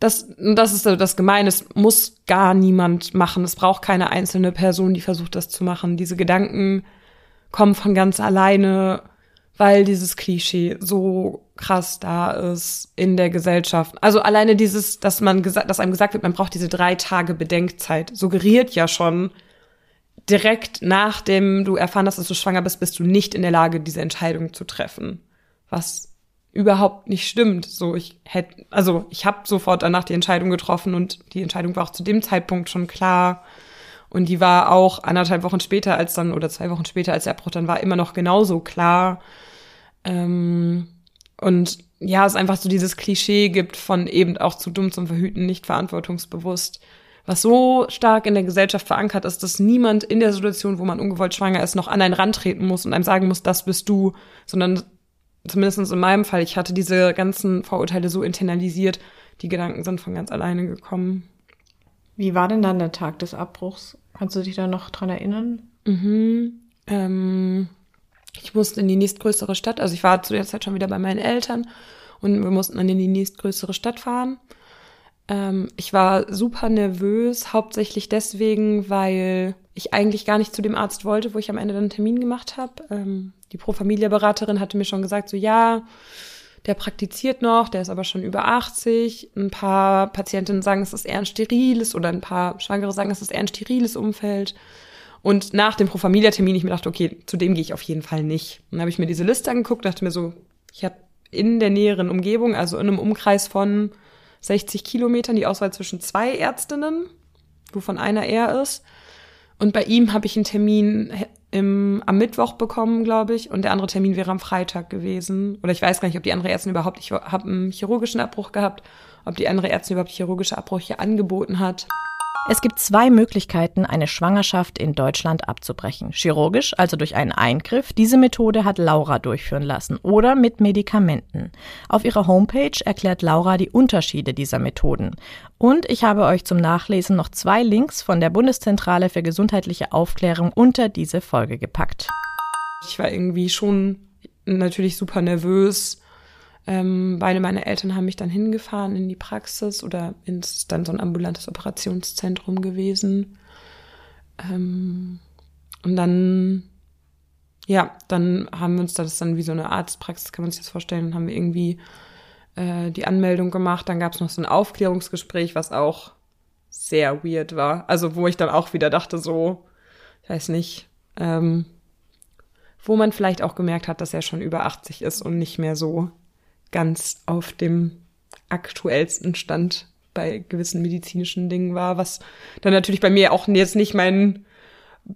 Das, das ist das Gemeine. Es muss gar niemand machen. Es braucht keine einzelne Person, die versucht, das zu machen. Diese Gedanken kommen von ganz alleine, weil dieses Klischee so krass da ist in der Gesellschaft. Also alleine dieses, dass man gesagt, dass einem gesagt wird, man braucht diese drei Tage Bedenkzeit, suggeriert ja schon, direkt nachdem du erfahren hast, dass du schwanger bist, bist du nicht in der Lage, diese Entscheidung zu treffen. Was überhaupt nicht stimmt. So, ich hätte, also ich habe sofort danach die Entscheidung getroffen und die Entscheidung war auch zu dem Zeitpunkt schon klar. Und die war auch anderthalb Wochen später als dann, oder zwei Wochen später als der Abbruch dann war, immer noch genauso klar. Ähm, und ja, es einfach so dieses Klischee gibt von eben auch zu dumm zum Verhüten, nicht verantwortungsbewusst was so stark in der Gesellschaft verankert ist, dass niemand in der Situation, wo man ungewollt schwanger ist, noch an einen rantreten muss und einem sagen muss, das bist du, sondern zumindest in meinem Fall, ich hatte diese ganzen Vorurteile so internalisiert, die Gedanken sind von ganz alleine gekommen. Wie war denn dann der Tag des Abbruchs? Kannst du dich da noch dran erinnern? Mhm. Ähm, ich musste in die nächstgrößere Stadt, also ich war zu der Zeit schon wieder bei meinen Eltern und wir mussten dann in die nächstgrößere Stadt fahren. Ähm, ich war super nervös, hauptsächlich deswegen, weil ich eigentlich gar nicht zu dem Arzt wollte, wo ich am Ende dann einen Termin gemacht habe. Ähm, die Pro Familia Beraterin hatte mir schon gesagt, so ja, der praktiziert noch, der ist aber schon über 80. Ein paar Patientinnen sagen, es ist eher ein steriles oder ein paar Schwangere sagen, es ist eher ein steriles Umfeld. Und nach dem Pro Familia Termin ich mir dachte, okay, zu dem gehe ich auf jeden Fall nicht. Und dann habe ich mir diese Liste angeguckt, dachte mir so, ich habe in der näheren Umgebung, also in einem Umkreis von 60 Kilometern die Auswahl zwischen zwei Ärztinnen, wovon einer er ist. Und bei ihm habe ich einen Termin im, am Mittwoch bekommen, glaube ich, und der andere Termin wäre am Freitag gewesen. Oder ich weiß gar nicht, ob die andere Ärztin überhaupt, ich habe einen chirurgischen Abbruch gehabt, ob die andere Ärztin überhaupt chirurgische Abbrüche angeboten hat. Es gibt zwei Möglichkeiten, eine Schwangerschaft in Deutschland abzubrechen. Chirurgisch, also durch einen Eingriff. Diese Methode hat Laura durchführen lassen. Oder mit Medikamenten. Auf ihrer Homepage erklärt Laura die Unterschiede dieser Methoden. Und ich habe euch zum Nachlesen noch zwei Links von der Bundeszentrale für gesundheitliche Aufklärung unter diese Folge gepackt. Ich war irgendwie schon natürlich super nervös ähm, beide meine Eltern haben mich dann hingefahren in die Praxis oder ins dann so ein ambulantes Operationszentrum gewesen. Ähm, und dann, ja, dann haben wir uns das dann wie so eine Arztpraxis, kann man sich das vorstellen, dann haben wir irgendwie äh, die Anmeldung gemacht. Dann gab es noch so ein Aufklärungsgespräch, was auch sehr weird war. Also wo ich dann auch wieder dachte, so, ich weiß nicht, ähm, wo man vielleicht auch gemerkt hat, dass er schon über 80 ist und nicht mehr so ganz auf dem aktuellsten Stand bei gewissen medizinischen Dingen war, was dann natürlich bei mir auch jetzt nicht mein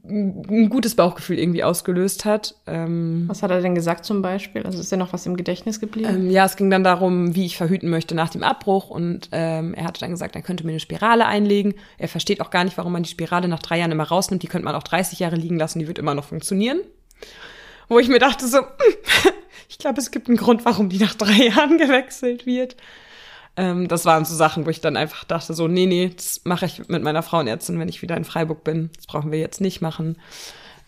ein gutes Bauchgefühl irgendwie ausgelöst hat. Ähm, was hat er denn gesagt zum Beispiel? Also ist ja noch was im Gedächtnis geblieben? Ähm, ja, es ging dann darum, wie ich verhüten möchte nach dem Abbruch und ähm, er hatte dann gesagt, er könnte mir eine Spirale einlegen. Er versteht auch gar nicht, warum man die Spirale nach drei Jahren immer rausnimmt. Die könnte man auch 30 Jahre liegen lassen, die wird immer noch funktionieren. Wo ich mir dachte so, Ich glaube, es gibt einen Grund, warum die nach drei Jahren gewechselt wird. Ähm, das waren so Sachen, wo ich dann einfach dachte, so, nee, nee, das mache ich mit meiner Frauenärztin, wenn ich wieder in Freiburg bin. Das brauchen wir jetzt nicht machen.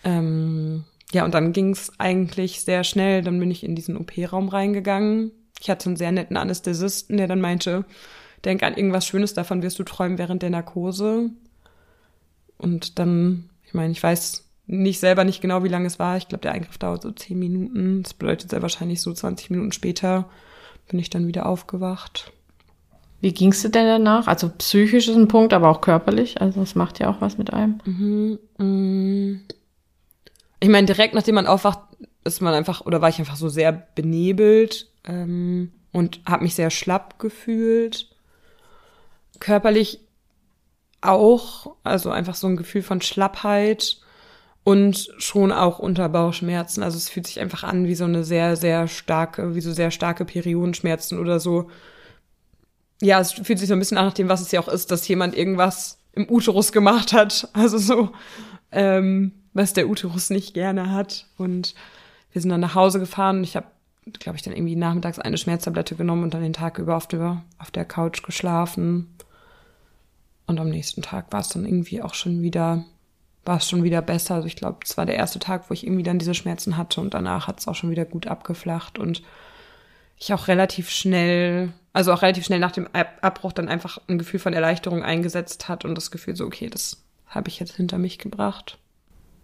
Ähm, ja, und dann ging es eigentlich sehr schnell. Dann bin ich in diesen OP-Raum reingegangen. Ich hatte einen sehr netten Anästhesisten, der dann meinte, denk an irgendwas Schönes, davon wirst du träumen während der Narkose. Und dann, ich meine, ich weiß nicht selber nicht genau, wie lange es war. Ich glaube, der Eingriff dauert so zehn Minuten. Das bedeutet sehr wahrscheinlich so 20 Minuten später bin ich dann wieder aufgewacht. Wie ging's dir denn danach? Also psychisch ist ein Punkt, aber auch körperlich. Also es macht ja auch was mit einem. Mhm, mh. Ich meine, direkt nachdem man aufwacht, ist man einfach, oder war ich einfach so sehr benebelt ähm, und habe mich sehr schlapp gefühlt. Körperlich auch, also einfach so ein Gefühl von Schlappheit und schon auch Unterbauchschmerzen. Also es fühlt sich einfach an wie so eine sehr, sehr starke, wie so sehr starke Periodenschmerzen oder so. Ja, es fühlt sich so ein bisschen an nach dem, was es ja auch ist, dass jemand irgendwas im Uterus gemacht hat. Also so, ähm, was der Uterus nicht gerne hat. Und wir sind dann nach Hause gefahren ich habe, glaube ich, dann irgendwie nachmittags eine Schmerztablette genommen und dann den Tag über auf der, auf der Couch geschlafen. Und am nächsten Tag war es dann irgendwie auch schon wieder, war es schon wieder besser. Also ich glaube, es war der erste Tag, wo ich irgendwie dann diese Schmerzen hatte und danach hat es auch schon wieder gut abgeflacht und ich auch relativ schnell, also auch relativ schnell nach dem Abbruch dann einfach ein Gefühl von Erleichterung eingesetzt hat und das Gefühl so, okay, das habe ich jetzt hinter mich gebracht.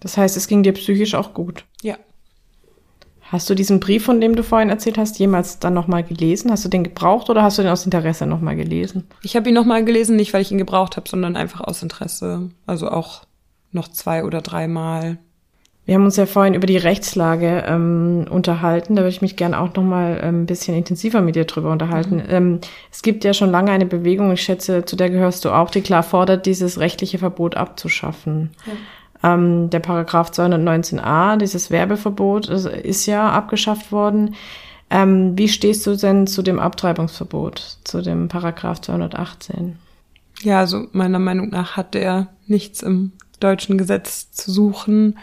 Das heißt, es ging dir psychisch auch gut. Ja. Hast du diesen Brief, von dem du vorhin erzählt hast, jemals dann nochmal gelesen? Hast du den gebraucht oder hast du den aus Interesse nochmal gelesen? Ich habe ihn nochmal gelesen, nicht weil ich ihn gebraucht habe, sondern einfach aus Interesse. Also auch noch zwei oder dreimal. Wir haben uns ja vorhin über die Rechtslage ähm, unterhalten. Da würde ich mich gerne auch noch mal ähm, ein bisschen intensiver mit dir drüber unterhalten. Mhm. Ähm, es gibt ja schon lange eine Bewegung, ich schätze, zu der gehörst du auch, die klar fordert, dieses rechtliche Verbot abzuschaffen. Ja. Ähm, der Paragraph 219a, dieses Werbeverbot, ist ja abgeschafft worden. Ähm, wie stehst du denn zu dem Abtreibungsverbot, zu dem Paragraph 218? Ja, also meiner Meinung nach hat der nichts im deutschen Gesetz zu suchen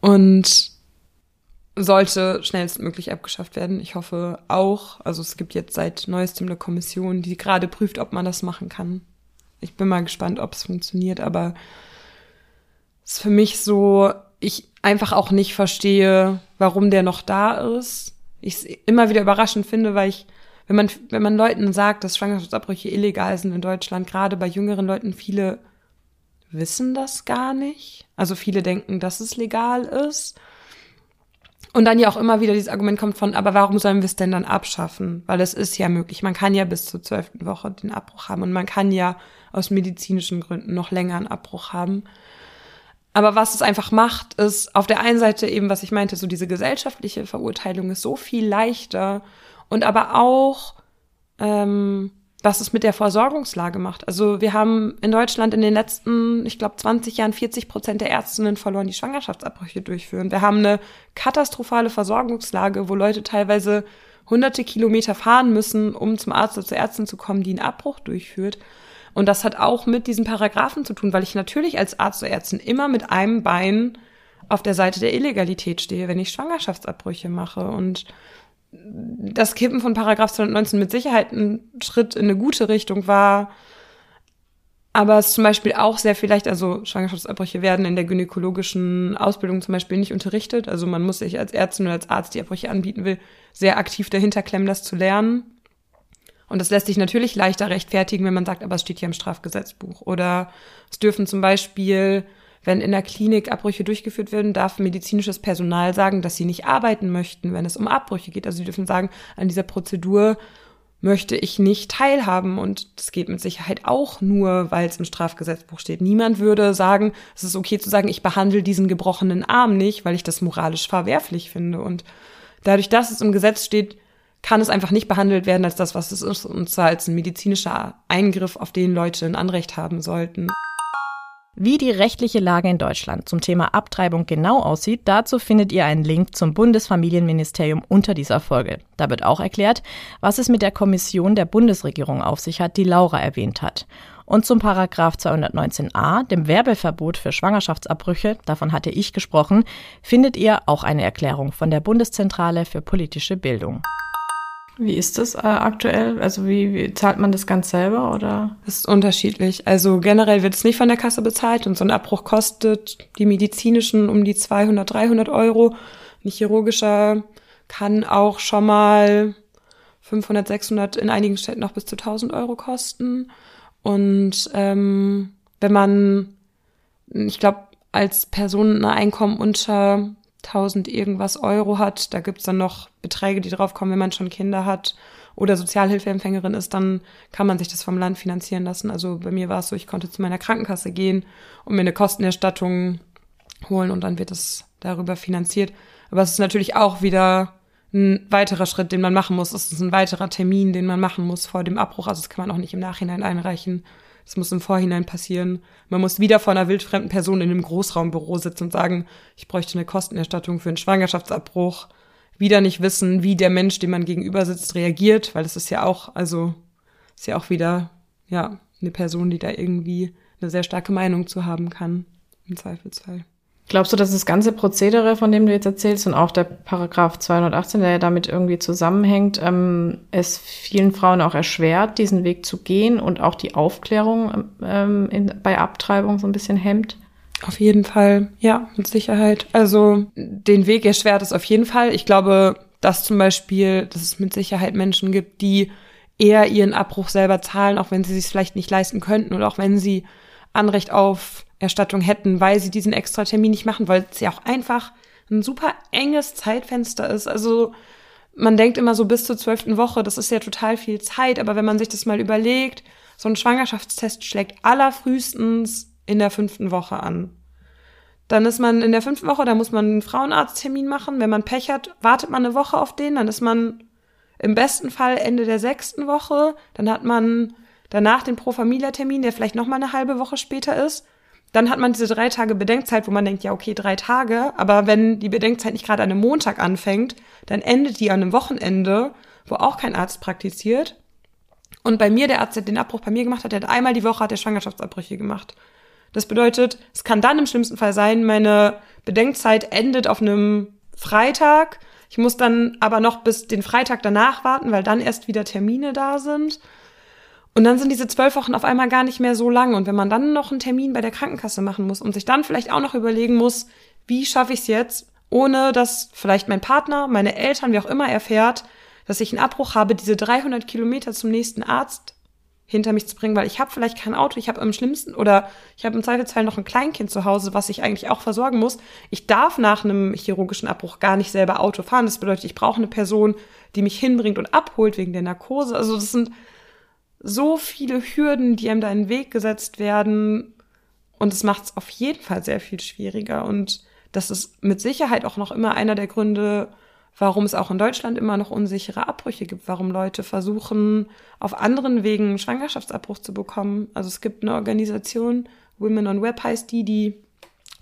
und sollte schnellstmöglich abgeschafft werden. Ich hoffe auch, also es gibt jetzt seit neuestem eine Kommission, die gerade prüft, ob man das machen kann. Ich bin mal gespannt, ob es funktioniert, aber ist für mich so, ich einfach auch nicht verstehe, warum der noch da ist. Ich es immer wieder überraschend finde, weil ich, wenn man, wenn man Leuten sagt, dass Schwangerschaftsabbrüche illegal sind in Deutschland, gerade bei jüngeren Leuten, viele wissen das gar nicht. Also viele denken, dass es legal ist. Und dann ja auch immer wieder dieses Argument kommt von, aber warum sollen wir es denn dann abschaffen? Weil es ist ja möglich. Man kann ja bis zur zwölften Woche den Abbruch haben und man kann ja aus medizinischen Gründen noch länger einen Abbruch haben. Aber was es einfach macht, ist auf der einen Seite eben, was ich meinte, so diese gesellschaftliche Verurteilung ist so viel leichter und aber auch, ähm, was es mit der Versorgungslage macht. Also wir haben in Deutschland in den letzten, ich glaube, 20 Jahren 40 Prozent der Ärztinnen verloren, die Schwangerschaftsabbrüche durchführen. Wir haben eine katastrophale Versorgungslage, wo Leute teilweise hunderte Kilometer fahren müssen, um zum Arzt oder zur Ärztin zu kommen, die einen Abbruch durchführt. Und das hat auch mit diesen Paragraphen zu tun, weil ich natürlich als Arzt oder Ärztin immer mit einem Bein auf der Seite der Illegalität stehe, wenn ich Schwangerschaftsabbrüche mache. Und das Kippen von Paragraph 219 mit Sicherheit ein Schritt in eine gute Richtung war, aber es zum Beispiel auch sehr vielleicht, also Schwangerschaftsabbrüche werden in der gynäkologischen Ausbildung zum Beispiel nicht unterrichtet. Also man muss sich als Ärztin oder als Arzt, die Abbrüche anbieten will, sehr aktiv dahinter klemmen, das zu lernen. Und das lässt sich natürlich leichter rechtfertigen, wenn man sagt, aber es steht ja im Strafgesetzbuch. Oder es dürfen zum Beispiel, wenn in der Klinik Abbrüche durchgeführt werden, darf medizinisches Personal sagen, dass sie nicht arbeiten möchten, wenn es um Abbrüche geht. Also sie dürfen sagen, an dieser Prozedur möchte ich nicht teilhaben. Und das geht mit Sicherheit auch nur, weil es im Strafgesetzbuch steht. Niemand würde sagen, es ist okay zu sagen, ich behandle diesen gebrochenen Arm nicht, weil ich das moralisch verwerflich finde. Und dadurch, dass es im Gesetz steht, kann es einfach nicht behandelt werden als das, was es ist, und zwar als ein medizinischer Eingriff, auf den Leute ein Anrecht haben sollten. Wie die rechtliche Lage in Deutschland zum Thema Abtreibung genau aussieht, dazu findet ihr einen Link zum Bundesfamilienministerium unter dieser Folge. Da wird auch erklärt, was es mit der Kommission der Bundesregierung auf sich hat, die Laura erwähnt hat. Und zum Paragraph 219a, dem Werbeverbot für Schwangerschaftsabbrüche, davon hatte ich gesprochen, findet ihr auch eine Erklärung von der Bundeszentrale für politische Bildung. Wie ist das äh, aktuell? Also wie, wie zahlt man das ganz selber oder? Das ist unterschiedlich. Also generell wird es nicht von der Kasse bezahlt und so ein Abbruch kostet die medizinischen um die 200, 300 Euro. Ein chirurgischer kann auch schon mal 500, 600, in einigen Städten noch bis zu 1000 Euro kosten. Und ähm, wenn man, ich glaube, als Person ein Einkommen unter 1000 irgendwas Euro hat, da gibt's dann noch Beträge, die draufkommen, wenn man schon Kinder hat oder Sozialhilfeempfängerin ist, dann kann man sich das vom Land finanzieren lassen. Also bei mir war es so, ich konnte zu meiner Krankenkasse gehen und mir eine Kostenerstattung holen und dann wird es darüber finanziert. Aber es ist natürlich auch wieder ein weiterer Schritt, den man machen muss. Es ist ein weiterer Termin, den man machen muss vor dem Abbruch. Also das kann man auch nicht im Nachhinein einreichen. Das muss im Vorhinein passieren. Man muss wieder vor einer wildfremden Person in einem Großraumbüro sitzen und sagen, ich bräuchte eine Kostenerstattung für einen Schwangerschaftsabbruch. Wieder nicht wissen, wie der Mensch, dem man gegenüber sitzt, reagiert, weil es ist ja auch, also, ist ja auch wieder, ja, eine Person, die da irgendwie eine sehr starke Meinung zu haben kann, im Zweifelsfall. Glaubst du, dass das ganze Prozedere, von dem du jetzt erzählst, und auch der Paragraph 218, der ja damit irgendwie zusammenhängt, ähm, es vielen Frauen auch erschwert, diesen Weg zu gehen und auch die Aufklärung ähm, in, bei Abtreibung so ein bisschen hemmt? Auf jeden Fall, ja, mit Sicherheit. Also den Weg erschwert es auf jeden Fall. Ich glaube, dass zum Beispiel, dass es mit Sicherheit Menschen gibt, die eher ihren Abbruch selber zahlen, auch wenn sie es vielleicht nicht leisten könnten oder auch wenn sie Anrecht auf Erstattung hätten, weil sie diesen extra Termin nicht machen, weil es ja auch einfach ein super enges Zeitfenster ist. Also man denkt immer so bis zur zwölften Woche, das ist ja total viel Zeit, aber wenn man sich das mal überlegt, so ein Schwangerschaftstest schlägt allerfrühestens in der fünften Woche an. Dann ist man in der fünften Woche, da muss man einen Frauenarzttermin machen. Wenn man Pech hat, wartet man eine Woche auf den, dann ist man im besten Fall Ende der sechsten Woche, dann hat man danach den Pro-Familia-Termin, der vielleicht noch mal eine halbe Woche später ist dann hat man diese drei Tage Bedenkzeit, wo man denkt, ja, okay, drei Tage, aber wenn die Bedenkzeit nicht gerade an einem Montag anfängt, dann endet die an einem Wochenende, wo auch kein Arzt praktiziert. Und bei mir, der Arzt, der den Abbruch bei mir gemacht hat, der hat einmal die Woche hat der Schwangerschaftsabbrüche gemacht. Das bedeutet, es kann dann im schlimmsten Fall sein, meine Bedenkzeit endet auf einem Freitag. Ich muss dann aber noch bis den Freitag danach warten, weil dann erst wieder Termine da sind. Und dann sind diese zwölf Wochen auf einmal gar nicht mehr so lang. Und wenn man dann noch einen Termin bei der Krankenkasse machen muss und sich dann vielleicht auch noch überlegen muss, wie schaffe ich es jetzt, ohne dass vielleicht mein Partner, meine Eltern, wie auch immer erfährt, dass ich einen Abbruch habe, diese 300 Kilometer zum nächsten Arzt hinter mich zu bringen, weil ich habe vielleicht kein Auto, ich habe im schlimmsten oder ich habe im Zweifelsfall noch ein Kleinkind zu Hause, was ich eigentlich auch versorgen muss. Ich darf nach einem chirurgischen Abbruch gar nicht selber Auto fahren. Das bedeutet, ich brauche eine Person, die mich hinbringt und abholt wegen der Narkose. Also das sind so viele Hürden, die einem da in den Weg gesetzt werden. Und es macht es auf jeden Fall sehr viel schwieriger. Und das ist mit Sicherheit auch noch immer einer der Gründe, warum es auch in Deutschland immer noch unsichere Abbrüche gibt, warum Leute versuchen, auf anderen Wegen Schwangerschaftsabbruch zu bekommen. Also es gibt eine Organisation, Women on Web heißt die, die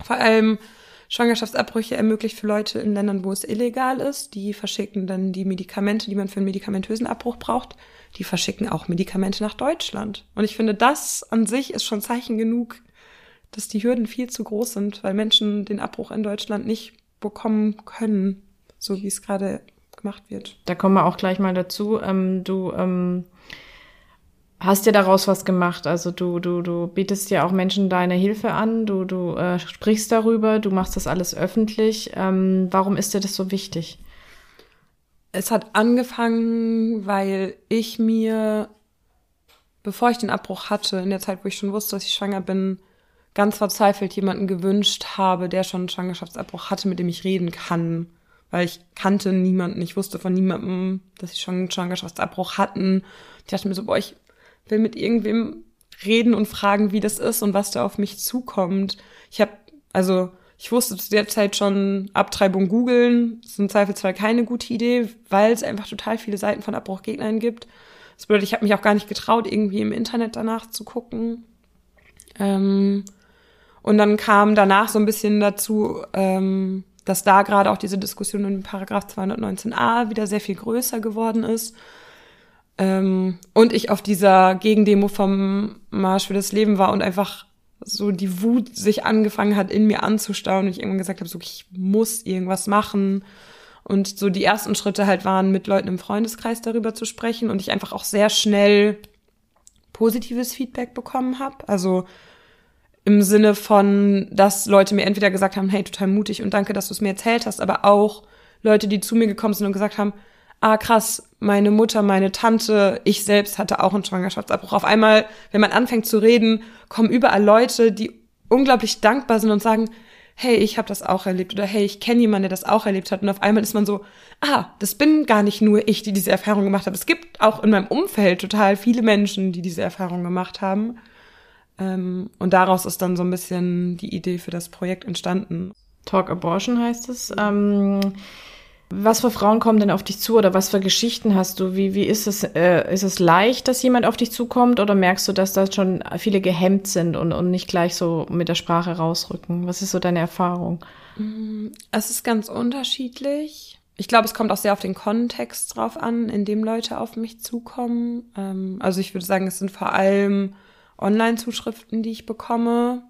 vor allem Schwangerschaftsabbrüche ermöglicht für Leute in Ländern, wo es illegal ist. Die verschicken dann die Medikamente, die man für einen medikamentösen Abbruch braucht, die verschicken auch Medikamente nach Deutschland. Und ich finde, das an sich ist schon Zeichen genug, dass die Hürden viel zu groß sind, weil Menschen den Abbruch in Deutschland nicht bekommen können, so wie es gerade gemacht wird. Da kommen wir auch gleich mal dazu. Ähm, du ähm, hast ja daraus was gemacht. Also du, du, du bietest ja auch Menschen deine Hilfe an, du, du äh, sprichst darüber, du machst das alles öffentlich. Ähm, warum ist dir das so wichtig? Es hat angefangen, weil ich mir, bevor ich den Abbruch hatte, in der Zeit, wo ich schon wusste, dass ich schwanger bin, ganz verzweifelt jemanden gewünscht habe, der schon einen Schwangerschaftsabbruch hatte, mit dem ich reden kann. Weil ich kannte niemanden, ich wusste von niemandem, dass sie schon einen Schwangerschaftsabbruch hatten. Ich dachte mir so, boah, ich will mit irgendwem reden und fragen, wie das ist und was da auf mich zukommt. Ich habe, also ich wusste zu der Zeit schon, Abtreibung googeln ist im Zweifelsfall keine gute Idee, weil es einfach total viele Seiten von Abbruchgegnern gibt. Das bedeutet, ich habe mich auch gar nicht getraut, irgendwie im Internet danach zu gucken. Ähm, und dann kam danach so ein bisschen dazu, ähm, dass da gerade auch diese Diskussion in Paragraph 219a wieder sehr viel größer geworden ist. Ähm, und ich auf dieser Gegendemo vom Marsch für das Leben war und einfach so die Wut sich angefangen hat, in mir anzustauen und ich irgendwann gesagt habe, so ich muss irgendwas machen. Und so die ersten Schritte halt waren, mit Leuten im Freundeskreis darüber zu sprechen und ich einfach auch sehr schnell positives Feedback bekommen habe. Also im Sinne von, dass Leute mir entweder gesagt haben, hey, total mutig und danke, dass du es mir erzählt hast, aber auch Leute, die zu mir gekommen sind und gesagt haben, ah krass, meine Mutter, meine Tante, ich selbst hatte auch einen Schwangerschaftsabbruch. Auf einmal, wenn man anfängt zu reden, kommen überall Leute, die unglaublich dankbar sind und sagen, hey, ich habe das auch erlebt oder hey, ich kenne jemanden, der das auch erlebt hat. Und auf einmal ist man so, ah, das bin gar nicht nur ich, die diese Erfahrung gemacht habe. Es gibt auch in meinem Umfeld total viele Menschen, die diese Erfahrung gemacht haben. Ähm, und daraus ist dann so ein bisschen die Idee für das Projekt entstanden. Talk Abortion heißt es. Ähm was für Frauen kommen denn auf dich zu oder was für Geschichten hast du? Wie, wie ist es? Äh, ist es leicht, dass jemand auf dich zukommt oder merkst du, dass da schon viele gehemmt sind und, und nicht gleich so mit der Sprache rausrücken? Was ist so deine Erfahrung? Mm, es ist ganz unterschiedlich. Ich glaube, es kommt auch sehr auf den Kontext drauf an, in dem Leute auf mich zukommen. Ähm, also ich würde sagen, es sind vor allem Online-Zuschriften, die ich bekomme.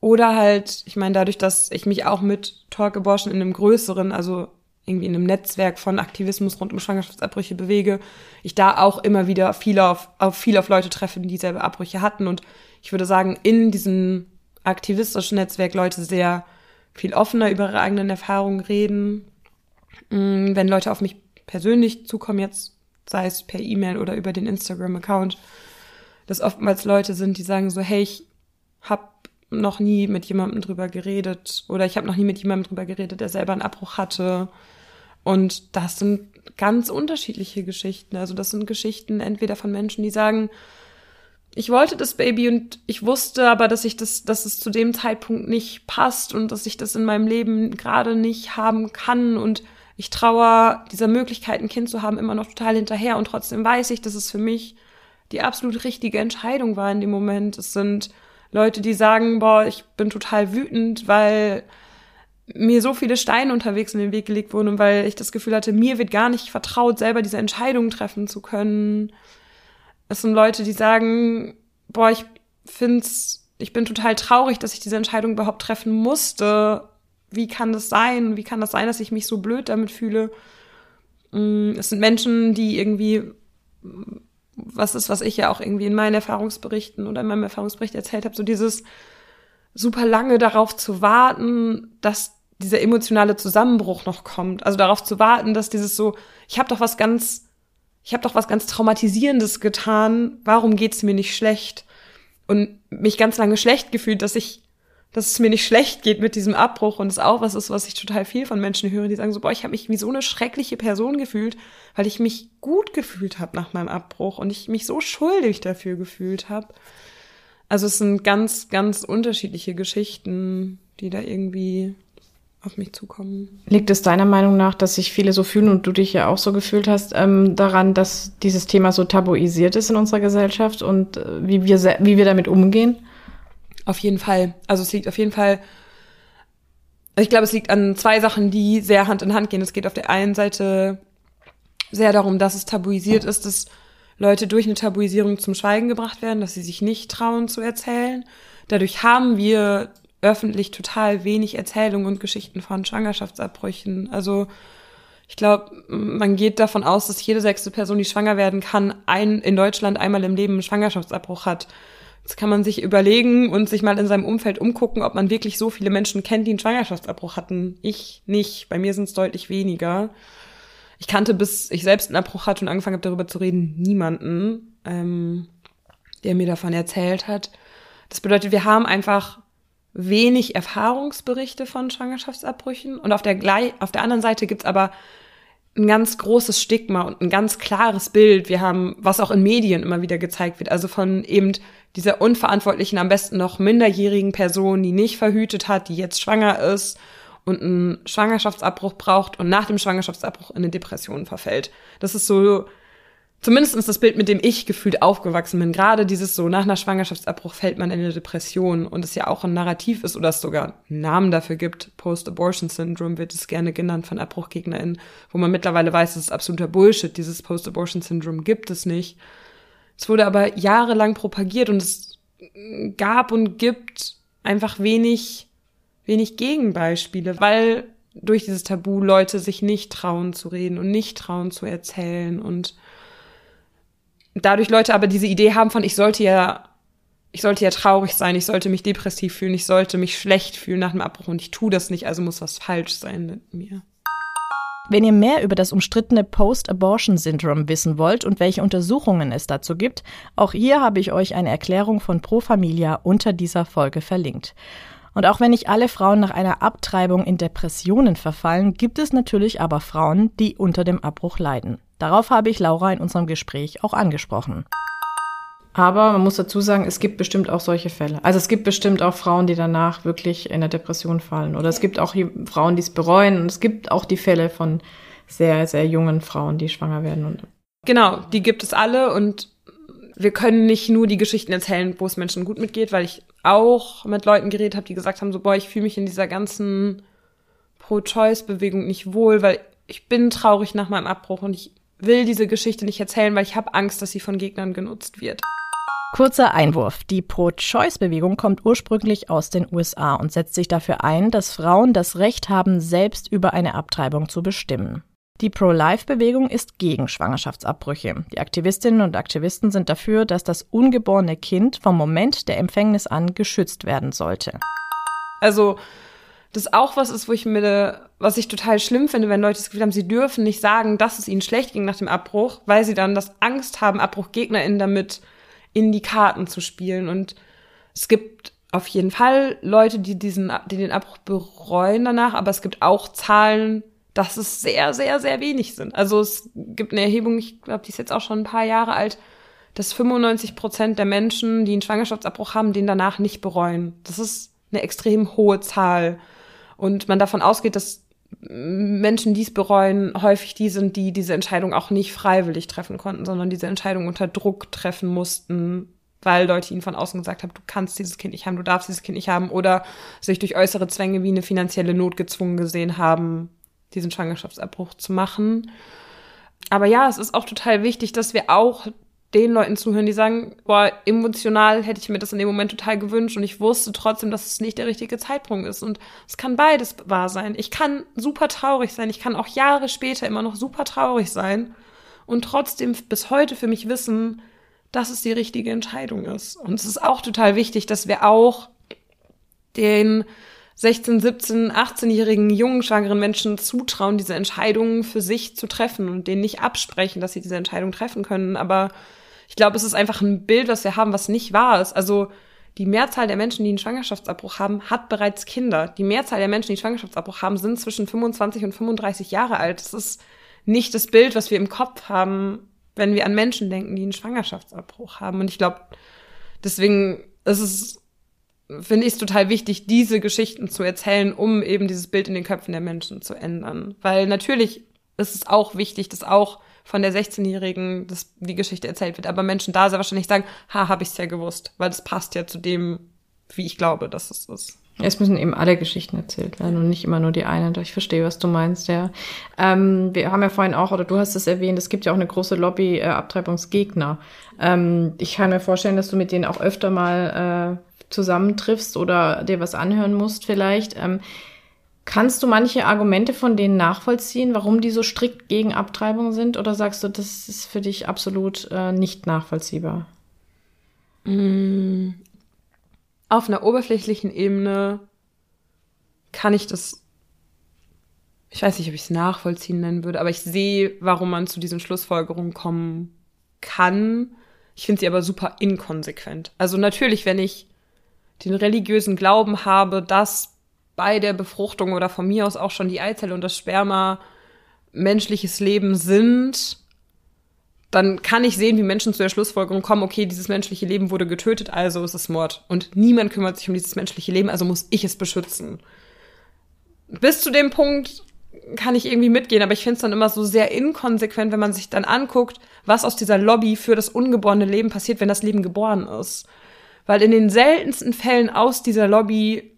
Oder halt, ich meine, dadurch, dass ich mich auch mit Talk Abortion in einem größeren, also irgendwie in einem Netzwerk von Aktivismus rund um Schwangerschaftsabbrüche bewege, ich da auch immer wieder viel auf, auf viel auf Leute treffe, die dieselbe Abbrüche hatten. Und ich würde sagen, in diesem aktivistischen Netzwerk Leute sehr viel offener über ihre eigenen Erfahrungen reden. Mm, wenn Leute auf mich persönlich zukommen, jetzt sei es per E-Mail oder über den Instagram-Account, dass oftmals Leute sind, die sagen so, hey, ich habe noch nie mit jemandem drüber geredet oder ich habe noch nie mit jemandem drüber geredet, der selber einen Abbruch hatte und das sind ganz unterschiedliche Geschichten. Also das sind Geschichten entweder von Menschen, die sagen, ich wollte das Baby und ich wusste aber, dass ich das, dass es zu dem Zeitpunkt nicht passt und dass ich das in meinem Leben gerade nicht haben kann und ich traue dieser Möglichkeit, ein Kind zu haben, immer noch total hinterher und trotzdem weiß ich, dass es für mich die absolut richtige Entscheidung war in dem Moment. Es sind Leute, die sagen, boah, ich bin total wütend, weil mir so viele Steine unterwegs in den Weg gelegt wurden, weil ich das Gefühl hatte, mir wird gar nicht vertraut, selber diese Entscheidungen treffen zu können. Es sind Leute, die sagen, boah, ich find's, ich bin total traurig, dass ich diese Entscheidung überhaupt treffen musste. Wie kann das sein? Wie kann das sein, dass ich mich so blöd damit fühle? Mm, es sind Menschen, die irgendwie, was ist, was ich ja auch irgendwie in meinen Erfahrungsberichten oder in meinem Erfahrungsbericht erzählt habe, so dieses super lange darauf zu warten, dass dieser emotionale Zusammenbruch noch kommt. Also darauf zu warten, dass dieses so, ich habe doch was ganz, ich habe doch was ganz traumatisierendes getan. Warum geht's mir nicht schlecht? Und mich ganz lange schlecht gefühlt, dass ich, dass es mir nicht schlecht geht mit diesem Abbruch und es auch was ist, was ich total viel von Menschen höre, die sagen so, boah, ich habe mich wie so eine schreckliche Person gefühlt, weil ich mich gut gefühlt habe nach meinem Abbruch und ich mich so schuldig dafür gefühlt habe. Also es sind ganz, ganz unterschiedliche Geschichten, die da irgendwie auf mich zukommen. Liegt es deiner Meinung nach, dass sich viele so fühlen und du dich ja auch so gefühlt hast, ähm, daran, dass dieses Thema so tabuisiert ist in unserer Gesellschaft und äh, wie, wir, wie wir damit umgehen? Auf jeden Fall. Also es liegt auf jeden Fall, ich glaube, es liegt an zwei Sachen, die sehr Hand in Hand gehen. Es geht auf der einen Seite sehr darum, dass es tabuisiert ist, dass Leute durch eine Tabuisierung zum Schweigen gebracht werden, dass sie sich nicht trauen zu erzählen. Dadurch haben wir öffentlich total wenig Erzählungen und Geschichten von Schwangerschaftsabbrüchen. Also ich glaube, man geht davon aus, dass jede sechste Person, die schwanger werden kann, ein, in Deutschland einmal im Leben einen Schwangerschaftsabbruch hat. Jetzt kann man sich überlegen und sich mal in seinem Umfeld umgucken, ob man wirklich so viele Menschen kennt, die einen Schwangerschaftsabbruch hatten. Ich nicht. Bei mir sind es deutlich weniger. Ich kannte, bis ich selbst einen Abbruch hatte und angefangen habe, darüber zu reden, niemanden, ähm, der mir davon erzählt hat. Das bedeutet, wir haben einfach wenig Erfahrungsberichte von Schwangerschaftsabbrüchen und auf der, auf der anderen Seite gibt's aber ein ganz großes Stigma und ein ganz klares Bild. Wir haben, was auch in Medien immer wieder gezeigt wird, also von eben dieser unverantwortlichen, am besten noch minderjährigen Person, die nicht verhütet hat, die jetzt schwanger ist und einen Schwangerschaftsabbruch braucht und nach dem Schwangerschaftsabbruch in eine Depression verfällt. Das ist so zumindest ist das Bild, mit dem ich gefühlt aufgewachsen bin. Gerade dieses so, nach einer Schwangerschaftsabbruch fällt man in eine Depression und es ja auch ein Narrativ ist oder es sogar einen Namen dafür gibt. Post-Abortion Syndrome wird es gerne genannt von AbbruchgegnerInnen, wo man mittlerweile weiß, es ist absoluter Bullshit. Dieses Post-Abortion Syndrome gibt es nicht. Es wurde aber jahrelang propagiert und es gab und gibt einfach wenig, wenig Gegenbeispiele, weil durch dieses Tabu Leute sich nicht trauen zu reden und nicht trauen zu erzählen und dadurch Leute aber diese Idee haben von, ich sollte ja, ich sollte ja traurig sein, ich sollte mich depressiv fühlen, ich sollte mich schlecht fühlen nach dem Abbruch und ich tue das nicht, also muss was falsch sein mit mir. Wenn ihr mehr über das umstrittene Post-Abortion-Syndrom wissen wollt und welche Untersuchungen es dazu gibt, auch hier habe ich euch eine Erklärung von Pro Familia unter dieser Folge verlinkt. Und auch wenn nicht alle Frauen nach einer Abtreibung in Depressionen verfallen, gibt es natürlich aber Frauen, die unter dem Abbruch leiden. Darauf habe ich Laura in unserem Gespräch auch angesprochen. Aber man muss dazu sagen, es gibt bestimmt auch solche Fälle. Also es gibt bestimmt auch Frauen, die danach wirklich in der Depression fallen. Oder es gibt auch Frauen, die es bereuen. Und es gibt auch die Fälle von sehr, sehr jungen Frauen, die schwanger werden. genau, die gibt es alle. Und wir können nicht nur die Geschichten erzählen, wo es Menschen gut mitgeht, weil ich auch mit Leuten geredet habe, die gesagt haben, so, boah, ich fühle mich in dieser ganzen Pro-Choice-Bewegung nicht wohl, weil ich bin traurig nach meinem Abbruch und ich will diese Geschichte nicht erzählen, weil ich habe Angst, dass sie von Gegnern genutzt wird. Kurzer Einwurf. Die Pro-Choice-Bewegung kommt ursprünglich aus den USA und setzt sich dafür ein, dass Frauen das Recht haben, selbst über eine Abtreibung zu bestimmen. Die Pro-Life-Bewegung ist gegen Schwangerschaftsabbrüche. Die Aktivistinnen und Aktivisten sind dafür, dass das ungeborene Kind vom Moment der Empfängnis an geschützt werden sollte. Also das auch was ist, wo ich mir, was ich total schlimm finde, wenn Leute das Gefühl haben, sie dürfen nicht sagen, dass es ihnen schlecht ging nach dem Abbruch, weil sie dann das Angst haben, AbbruchgegnerInnen damit in die Karten zu spielen. Und es gibt auf jeden Fall Leute, die diesen, die den Abbruch bereuen danach, aber es gibt auch Zahlen, dass es sehr, sehr, sehr wenig sind. Also es gibt eine Erhebung, ich glaube, die ist jetzt auch schon ein paar Jahre alt, dass 95 Prozent der Menschen, die einen Schwangerschaftsabbruch haben, den danach nicht bereuen. Das ist eine extrem hohe Zahl. Und man davon ausgeht, dass Menschen, die es bereuen, häufig die sind, die diese Entscheidung auch nicht freiwillig treffen konnten, sondern diese Entscheidung unter Druck treffen mussten, weil Leute ihnen von außen gesagt haben, du kannst dieses Kind nicht haben, du darfst dieses Kind nicht haben, oder sich durch äußere Zwänge wie eine finanzielle Not gezwungen gesehen haben, diesen Schwangerschaftsabbruch zu machen. Aber ja, es ist auch total wichtig, dass wir auch den Leuten zuhören, die sagen, boah, emotional hätte ich mir das in dem Moment total gewünscht und ich wusste trotzdem, dass es nicht der richtige Zeitpunkt ist. Und es kann beides wahr sein. Ich kann super traurig sein. Ich kann auch Jahre später immer noch super traurig sein und trotzdem bis heute für mich wissen, dass es die richtige Entscheidung ist. Und es ist auch total wichtig, dass wir auch den 16, 17, 18-jährigen jungen schwangeren Menschen zutrauen, diese Entscheidungen für sich zu treffen und denen nicht absprechen, dass sie diese Entscheidung treffen können. Aber ich glaube, es ist einfach ein Bild, was wir haben, was nicht wahr ist. Also die Mehrzahl der Menschen, die einen Schwangerschaftsabbruch haben, hat bereits Kinder. Die Mehrzahl der Menschen, die einen Schwangerschaftsabbruch haben, sind zwischen 25 und 35 Jahre alt. Das ist nicht das Bild, was wir im Kopf haben, wenn wir an Menschen denken, die einen Schwangerschaftsabbruch haben. Und ich glaube, deswegen ist es, finde ich es total wichtig, diese Geschichten zu erzählen, um eben dieses Bild in den Köpfen der Menschen zu ändern. Weil natürlich ist es auch wichtig, dass auch von der 16-Jährigen die Geschichte erzählt wird. Aber Menschen da sehr wahrscheinlich sagen, ha, habe ich's ja gewusst, weil das passt ja zu dem, wie ich glaube, dass es ist. Es müssen eben alle Geschichten erzählt werden und nicht immer nur die eine. Ich verstehe, was du meinst, ja. Ähm, wir haben ja vorhin auch, oder du hast es erwähnt, es gibt ja auch eine große Lobby äh, Abtreibungsgegner. Ähm, ich kann mir vorstellen, dass du mit denen auch öfter mal äh, zusammentriffst oder dir was anhören musst vielleicht. Ähm, Kannst du manche Argumente von denen nachvollziehen, warum die so strikt gegen Abtreibung sind? Oder sagst du, das ist für dich absolut äh, nicht nachvollziehbar? Mm. Auf einer oberflächlichen Ebene kann ich das, ich weiß nicht, ob ich es nachvollziehen nennen würde, aber ich sehe, warum man zu diesen Schlussfolgerungen kommen kann. Ich finde sie aber super inkonsequent. Also natürlich, wenn ich den religiösen Glauben habe, dass bei der Befruchtung oder von mir aus auch schon die Eizelle und das Sperma menschliches Leben sind, dann kann ich sehen, wie Menschen zu der Schlussfolgerung kommen, okay, dieses menschliche Leben wurde getötet, also ist es Mord. Und niemand kümmert sich um dieses menschliche Leben, also muss ich es beschützen. Bis zu dem Punkt kann ich irgendwie mitgehen, aber ich finde es dann immer so sehr inkonsequent, wenn man sich dann anguckt, was aus dieser Lobby für das ungeborene Leben passiert, wenn das Leben geboren ist. Weil in den seltensten Fällen aus dieser Lobby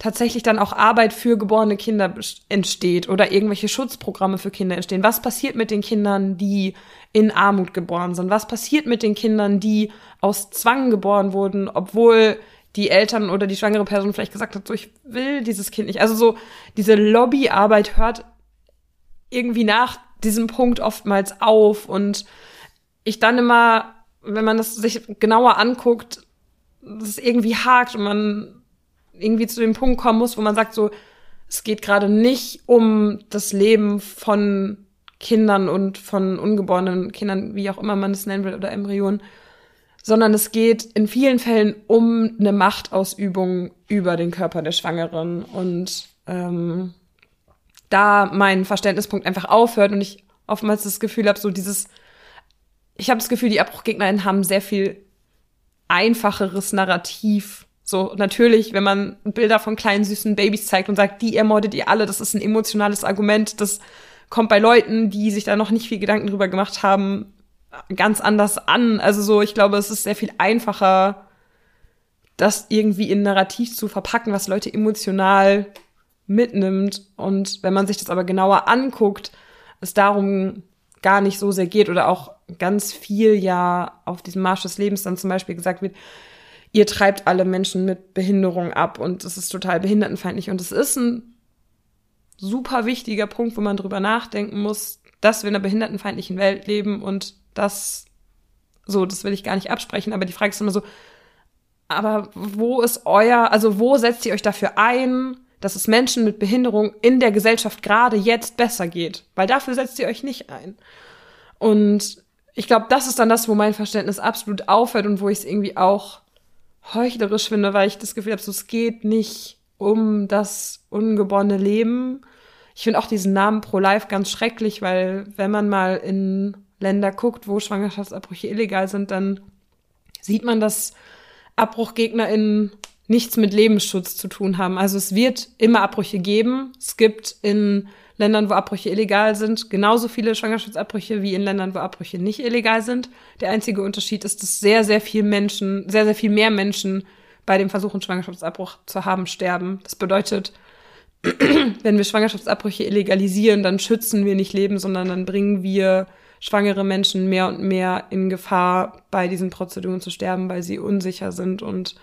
tatsächlich dann auch Arbeit für geborene Kinder entsteht oder irgendwelche Schutzprogramme für Kinder entstehen. Was passiert mit den Kindern, die in Armut geboren sind? Was passiert mit den Kindern, die aus Zwang geboren wurden, obwohl die Eltern oder die schwangere Person vielleicht gesagt hat, so ich will dieses Kind nicht. Also so diese Lobbyarbeit hört irgendwie nach diesem Punkt oftmals auf und ich dann immer, wenn man das sich genauer anguckt, das irgendwie hakt und man irgendwie zu dem Punkt kommen muss, wo man sagt so, es geht gerade nicht um das Leben von Kindern und von ungeborenen Kindern, wie auch immer man es nennen will, oder Embryonen, sondern es geht in vielen Fällen um eine Machtausübung über den Körper der Schwangeren. Und ähm, da mein Verständnispunkt einfach aufhört und ich oftmals das Gefühl habe, so dieses, ich habe das Gefühl, die AbbruchgegnerInnen haben sehr viel einfacheres Narrativ so, natürlich, wenn man Bilder von kleinen süßen Babys zeigt und sagt, die ermordet ihr alle, das ist ein emotionales Argument, das kommt bei Leuten, die sich da noch nicht viel Gedanken drüber gemacht haben, ganz anders an. Also so, ich glaube, es ist sehr viel einfacher, das irgendwie in Narrativ zu verpacken, was Leute emotional mitnimmt. Und wenn man sich das aber genauer anguckt, es darum gar nicht so sehr geht oder auch ganz viel ja auf diesem Marsch des Lebens dann zum Beispiel gesagt wird, ihr treibt alle Menschen mit Behinderung ab und es ist total behindertenfeindlich. Und es ist ein super wichtiger Punkt, wo man drüber nachdenken muss, dass wir in einer behindertenfeindlichen Welt leben und das, so, das will ich gar nicht absprechen, aber die Frage ist immer so, aber wo ist euer, also wo setzt ihr euch dafür ein, dass es Menschen mit Behinderung in der Gesellschaft gerade jetzt besser geht? Weil dafür setzt ihr euch nicht ein. Und ich glaube, das ist dann das, wo mein Verständnis absolut aufhört und wo ich es irgendwie auch heuchlerisch finde, weil ich das Gefühl habe, so, es geht nicht um das ungeborene Leben. Ich finde auch diesen Namen Pro-Life ganz schrecklich, weil wenn man mal in Länder guckt, wo Schwangerschaftsabbrüche illegal sind, dann sieht man, dass AbbruchgegnerInnen nichts mit Lebensschutz zu tun haben. Also es wird immer Abbrüche geben. Es gibt in Ländern, wo Abbrüche illegal sind, genauso viele Schwangerschaftsabbrüche wie in Ländern, wo Abbrüche nicht illegal sind. Der einzige Unterschied ist, dass sehr, sehr viel Menschen, sehr, sehr viel mehr Menschen bei dem Versuch, einen Schwangerschaftsabbruch zu haben, sterben. Das bedeutet, wenn wir Schwangerschaftsabbrüche illegalisieren, dann schützen wir nicht Leben, sondern dann bringen wir schwangere Menschen mehr und mehr in Gefahr, bei diesen Prozeduren zu sterben, weil sie unsicher sind. Und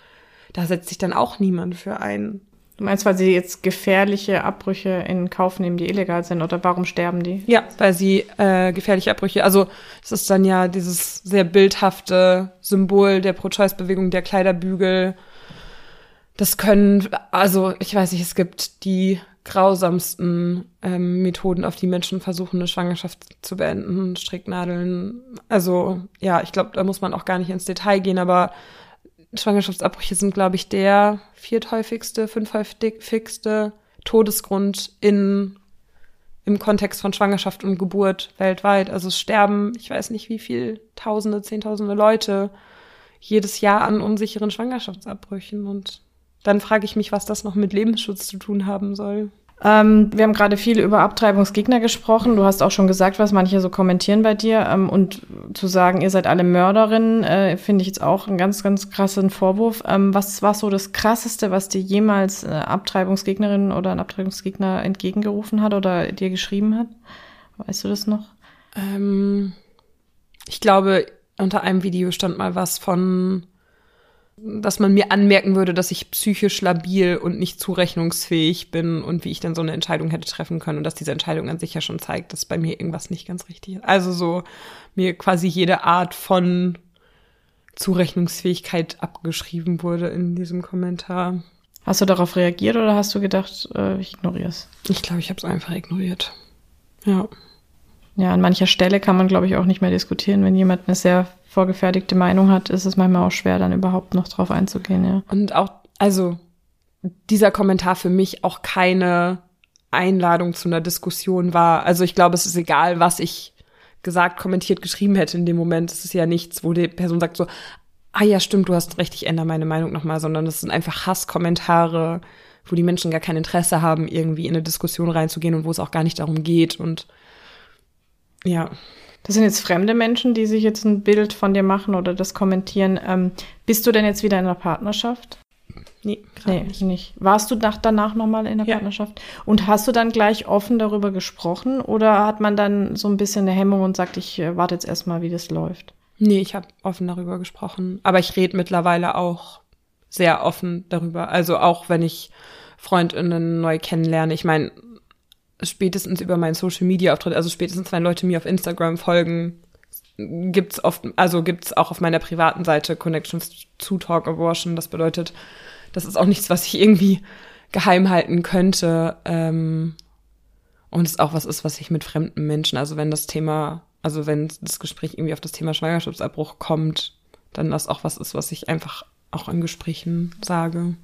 da setzt sich dann auch niemand für ein. Du meinst, weil sie jetzt gefährliche Abbrüche in Kauf nehmen, die illegal sind, oder warum sterben die? Ja, weil sie äh, gefährliche Abbrüche, also es ist dann ja dieses sehr bildhafte Symbol der Pro-Choice-Bewegung, der Kleiderbügel. Das können, also ich weiß nicht, es gibt die grausamsten ähm, Methoden, auf die Menschen versuchen, eine Schwangerschaft zu beenden, Stricknadeln. Also ja, ich glaube, da muss man auch gar nicht ins Detail gehen, aber Schwangerschaftsabbrüche sind, glaube ich, der vierthäufigste, fünfhäufigste Todesgrund in, im Kontext von Schwangerschaft und Geburt weltweit. Also es sterben, ich weiß nicht wie viel, Tausende, Zehntausende Leute jedes Jahr an unsicheren Schwangerschaftsabbrüchen. Und dann frage ich mich, was das noch mit Lebensschutz zu tun haben soll. Ähm, wir haben gerade viel über Abtreibungsgegner gesprochen. Du hast auch schon gesagt, was manche so kommentieren bei dir. Ähm, und zu sagen, ihr seid alle Mörderinnen, äh, finde ich jetzt auch einen ganz, ganz krassen Vorwurf. Ähm, was war so das Krasseste, was dir jemals eine Abtreibungsgegnerin oder ein Abtreibungsgegner entgegengerufen hat oder dir geschrieben hat? Weißt du das noch? Ähm, ich glaube, unter einem Video stand mal was von dass man mir anmerken würde, dass ich psychisch labil und nicht zurechnungsfähig bin und wie ich dann so eine Entscheidung hätte treffen können und dass diese Entscheidung an sich ja schon zeigt, dass bei mir irgendwas nicht ganz richtig ist. Also so mir quasi jede Art von Zurechnungsfähigkeit abgeschrieben wurde in diesem Kommentar. Hast du darauf reagiert oder hast du gedacht, äh, ich ignoriere es? Ich glaube, ich habe es einfach ignoriert. Ja. Ja, an mancher Stelle kann man, glaube ich, auch nicht mehr diskutieren. Wenn jemand eine sehr vorgefertigte Meinung hat, ist es manchmal auch schwer, dann überhaupt noch drauf einzugehen, ja. Und auch, also, dieser Kommentar für mich auch keine Einladung zu einer Diskussion war. Also ich glaube, es ist egal, was ich gesagt, kommentiert, geschrieben hätte in dem Moment. Es ist ja nichts, wo die Person sagt so, ah ja, stimmt, du hast recht, ich ändere meine Meinung nochmal, sondern es sind einfach Hasskommentare wo die Menschen gar kein Interesse haben, irgendwie in eine Diskussion reinzugehen und wo es auch gar nicht darum geht. Und ja. Das sind jetzt fremde Menschen, die sich jetzt ein Bild von dir machen oder das kommentieren. Ähm, bist du denn jetzt wieder in einer Partnerschaft? Nee, nee nicht. nicht. Warst du nach, danach nochmal in der ja. Partnerschaft? Und hast du dann gleich offen darüber gesprochen oder hat man dann so ein bisschen eine Hemmung und sagt, ich äh, warte jetzt erstmal, wie das läuft? Nee, ich habe offen darüber gesprochen. Aber ich rede mittlerweile auch sehr offen darüber. Also auch wenn ich Freundinnen neu kennenlerne. Ich meine, spätestens über meinen Social Media Auftritt, also spätestens wenn Leute mir auf Instagram folgen, gibt's oft, also gibt's auch auf meiner privaten Seite Connections to Talk Abortion. Das bedeutet, das ist auch nichts, was ich irgendwie geheim halten könnte. Ähm, und es ist auch was ist, was ich mit fremden Menschen, also wenn das Thema, also wenn das Gespräch irgendwie auf das Thema Schwangerschaftsabbruch kommt, dann das auch was ist, was ich einfach auch in Gesprächen sage.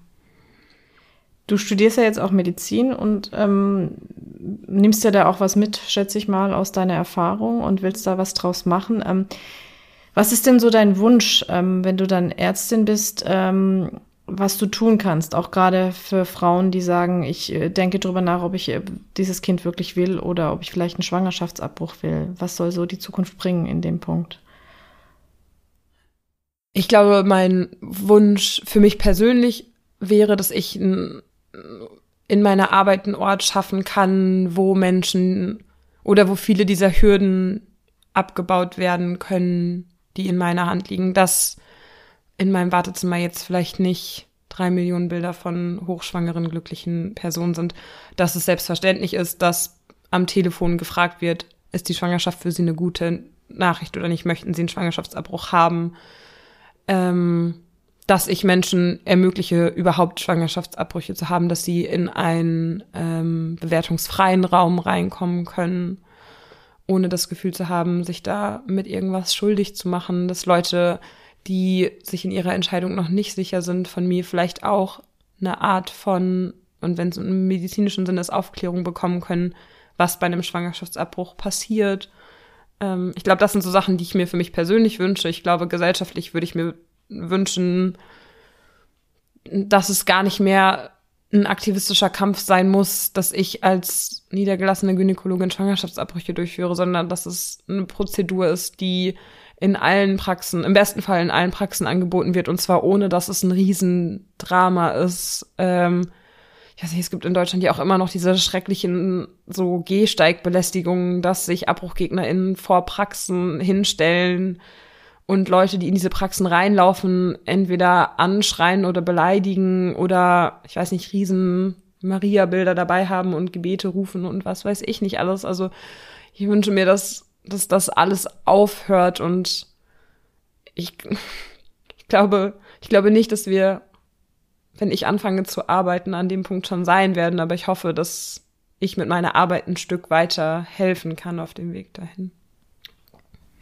Du studierst ja jetzt auch Medizin und ähm, nimmst ja da auch was mit, schätze ich mal, aus deiner Erfahrung und willst da was draus machen. Ähm, was ist denn so dein Wunsch, ähm, wenn du dann Ärztin bist, ähm, was du tun kannst, auch gerade für Frauen, die sagen, ich äh, denke darüber nach, ob ich äh, dieses Kind wirklich will oder ob ich vielleicht einen Schwangerschaftsabbruch will. Was soll so die Zukunft bringen in dem Punkt? Ich glaube, mein Wunsch für mich persönlich wäre, dass ich in meiner Arbeit einen Ort schaffen kann, wo Menschen oder wo viele dieser Hürden abgebaut werden können, die in meiner Hand liegen, dass in meinem Wartezimmer jetzt vielleicht nicht drei Millionen Bilder von hochschwangeren, glücklichen Personen sind, dass es selbstverständlich ist, dass am Telefon gefragt wird, ist die Schwangerschaft für Sie eine gute Nachricht oder nicht, möchten Sie einen Schwangerschaftsabbruch haben, ähm, dass ich Menschen ermögliche, überhaupt Schwangerschaftsabbrüche zu haben, dass sie in einen ähm, bewertungsfreien Raum reinkommen können, ohne das Gefühl zu haben, sich da mit irgendwas schuldig zu machen, dass Leute, die sich in ihrer Entscheidung noch nicht sicher sind, von mir vielleicht auch eine Art von, und wenn es im medizinischen Sinne ist, Aufklärung bekommen können, was bei einem Schwangerschaftsabbruch passiert. Ähm, ich glaube, das sind so Sachen, die ich mir für mich persönlich wünsche. Ich glaube, gesellschaftlich würde ich mir wünschen, dass es gar nicht mehr ein aktivistischer Kampf sein muss, dass ich als niedergelassene Gynäkologin Schwangerschaftsabbrüche durchführe, sondern dass es eine Prozedur ist, die in allen Praxen, im besten Fall in allen Praxen angeboten wird und zwar ohne, dass es ein Riesendrama ist. Ähm, ich weiß nicht, es gibt in Deutschland ja auch immer noch diese schrecklichen so Gehsteigbelästigungen, dass sich AbbruchgegnerInnen vor Praxen hinstellen und Leute, die in diese Praxen reinlaufen, entweder anschreien oder beleidigen oder, ich weiß nicht, riesen Maria-Bilder dabei haben und Gebete rufen und was weiß ich nicht alles. Also ich wünsche mir, dass, dass das alles aufhört und ich, ich glaube, ich glaube nicht, dass wir, wenn ich anfange zu arbeiten, an dem Punkt schon sein werden, aber ich hoffe, dass ich mit meiner Arbeit ein Stück weiter helfen kann auf dem Weg dahin.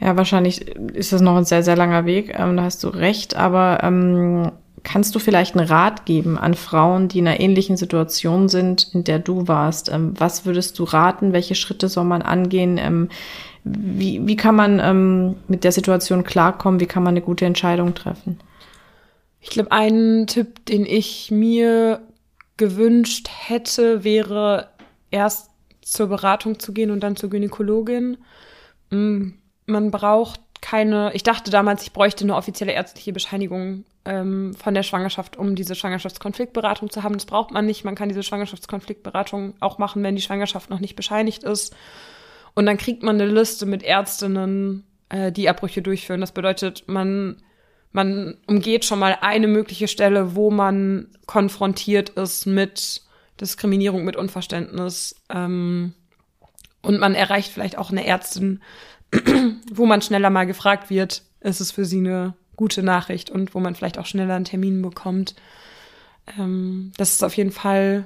Ja, wahrscheinlich ist das noch ein sehr, sehr langer Weg, ähm, da hast du recht, aber ähm, kannst du vielleicht einen Rat geben an Frauen, die in einer ähnlichen Situation sind, in der du warst? Ähm, was würdest du raten? Welche Schritte soll man angehen? Ähm, wie, wie kann man ähm, mit der Situation klarkommen? Wie kann man eine gute Entscheidung treffen? Ich glaube, ein Tipp, den ich mir gewünscht hätte, wäre erst zur Beratung zu gehen und dann zur Gynäkologin. Mm, man braucht keine, ich dachte damals, ich bräuchte eine offizielle ärztliche Bescheinigung ähm, von der Schwangerschaft, um diese Schwangerschaftskonfliktberatung zu haben. Das braucht man nicht. Man kann diese Schwangerschaftskonfliktberatung auch machen, wenn die Schwangerschaft noch nicht bescheinigt ist. Und dann kriegt man eine Liste mit Ärztinnen, äh, die Abbrüche durchführen. Das bedeutet, man, man umgeht schon mal eine mögliche Stelle, wo man konfrontiert ist mit Diskriminierung, mit Unverständnis. Ähm, und man erreicht vielleicht auch eine Ärztin, wo man schneller mal gefragt wird, ist es für sie eine gute Nachricht und wo man vielleicht auch schneller einen Termin bekommt. Ähm, das ist auf jeden Fall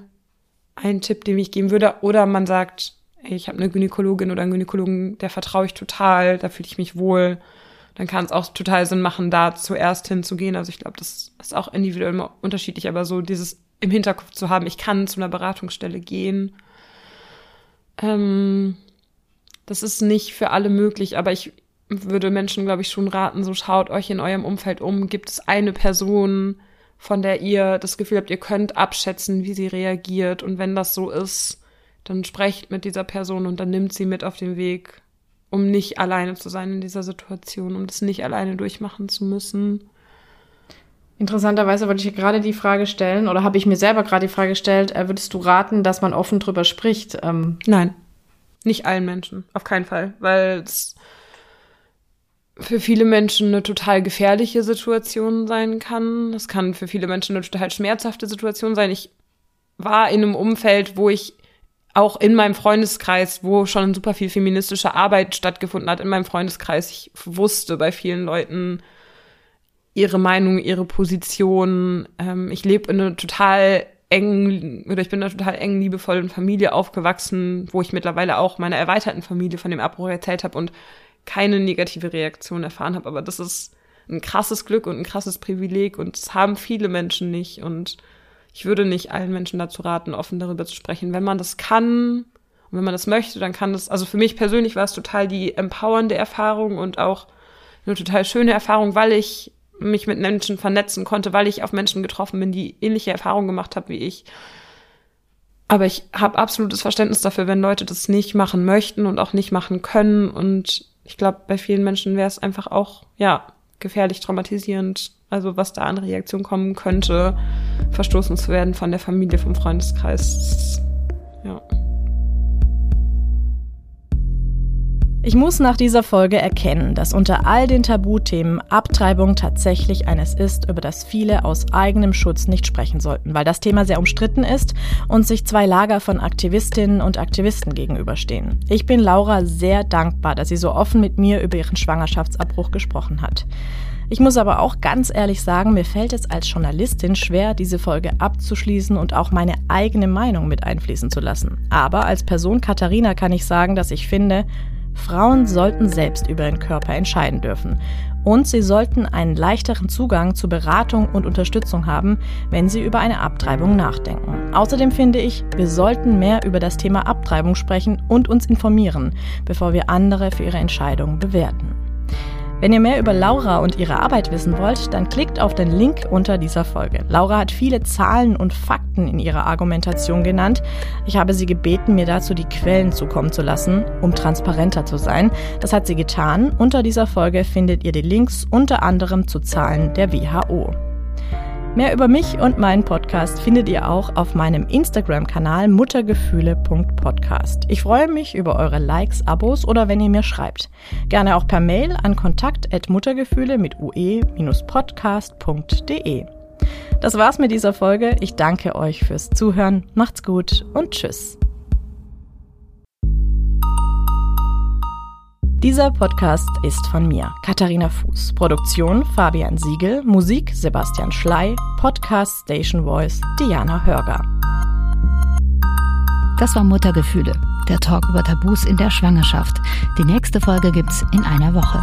ein Tipp, den ich geben würde. Oder man sagt, ich habe eine Gynäkologin oder einen Gynäkologen, der vertraue ich total, da fühle ich mich wohl. Dann kann es auch total Sinn machen, da zuerst hinzugehen. Also ich glaube, das ist auch individuell immer unterschiedlich, aber so dieses im Hinterkopf zu haben, ich kann zu einer Beratungsstelle gehen. Ähm, das ist nicht für alle möglich, aber ich würde Menschen, glaube ich, schon raten, so schaut euch in eurem Umfeld um. Gibt es eine Person, von der ihr das Gefühl habt, ihr könnt abschätzen, wie sie reagiert. Und wenn das so ist, dann sprecht mit dieser Person und dann nimmt sie mit auf den Weg, um nicht alleine zu sein in dieser Situation, um das nicht alleine durchmachen zu müssen. Interessanterweise wollte ich gerade die Frage stellen, oder habe ich mir selber gerade die Frage gestellt, äh, würdest du raten, dass man offen drüber spricht? Ähm Nein, nicht allen Menschen, auf keinen Fall, weil es für viele Menschen eine total gefährliche Situation sein kann. Es kann für viele Menschen eine total schmerzhafte Situation sein. Ich war in einem Umfeld, wo ich auch in meinem Freundeskreis, wo schon super viel feministische Arbeit stattgefunden hat, in meinem Freundeskreis, ich wusste bei vielen Leuten ihre Meinung, ihre Position. Ähm, ich lebe in einer total engen, oder ich bin in einer total engen, liebevollen Familie aufgewachsen, wo ich mittlerweile auch meiner erweiterten Familie von dem Abbruch erzählt habe und keine negative Reaktion erfahren habe. Aber das ist ein krasses Glück und ein krasses Privileg und das haben viele Menschen nicht. Und ich würde nicht allen Menschen dazu raten, offen darüber zu sprechen. Wenn man das kann und wenn man das möchte, dann kann das, also für mich persönlich war es total die empowernde Erfahrung und auch eine total schöne Erfahrung, weil ich mich mit Menschen vernetzen konnte, weil ich auf Menschen getroffen bin, die ähnliche Erfahrungen gemacht haben wie ich. Aber ich habe absolutes Verständnis dafür, wenn Leute das nicht machen möchten und auch nicht machen können. Und ich glaube, bei vielen Menschen wäre es einfach auch, ja, gefährlich, traumatisierend. Also was da an Reaktion kommen könnte, verstoßen zu werden von der Familie, vom Freundeskreis. Ja. Ich muss nach dieser Folge erkennen, dass unter all den Tabuthemen Abtreibung tatsächlich eines ist, über das viele aus eigenem Schutz nicht sprechen sollten, weil das Thema sehr umstritten ist und sich zwei Lager von Aktivistinnen und Aktivisten gegenüberstehen. Ich bin Laura sehr dankbar, dass sie so offen mit mir über ihren Schwangerschaftsabbruch gesprochen hat. Ich muss aber auch ganz ehrlich sagen, mir fällt es als Journalistin schwer, diese Folge abzuschließen und auch meine eigene Meinung mit einfließen zu lassen. Aber als Person Katharina kann ich sagen, dass ich finde, Frauen sollten selbst über ihren Körper entscheiden dürfen. Und sie sollten einen leichteren Zugang zu Beratung und Unterstützung haben, wenn sie über eine Abtreibung nachdenken. Außerdem finde ich, wir sollten mehr über das Thema Abtreibung sprechen und uns informieren, bevor wir andere für ihre Entscheidungen bewerten. Wenn ihr mehr über Laura und ihre Arbeit wissen wollt, dann klickt auf den Link unter dieser Folge. Laura hat viele Zahlen und Fakten in ihrer Argumentation genannt. Ich habe sie gebeten, mir dazu die Quellen zukommen zu lassen, um transparenter zu sein. Das hat sie getan. Unter dieser Folge findet ihr die Links unter anderem zu Zahlen der WHO. Mehr über mich und meinen Podcast findet ihr auch auf meinem Instagram-Kanal muttergefühle.podcast. Ich freue mich über eure Likes, Abos oder wenn ihr mir schreibt. Gerne auch per Mail an kontakt.muttergefühle mit ue-podcast.de. Das war's mit dieser Folge. Ich danke euch fürs Zuhören. Macht's gut und tschüss. Dieser Podcast ist von mir, Katharina Fuß. Produktion Fabian Siegel, Musik Sebastian Schley, Podcast Station Voice Diana Hörger. Das war Muttergefühle, der Talk über Tabus in der Schwangerschaft. Die nächste Folge gibt's in einer Woche.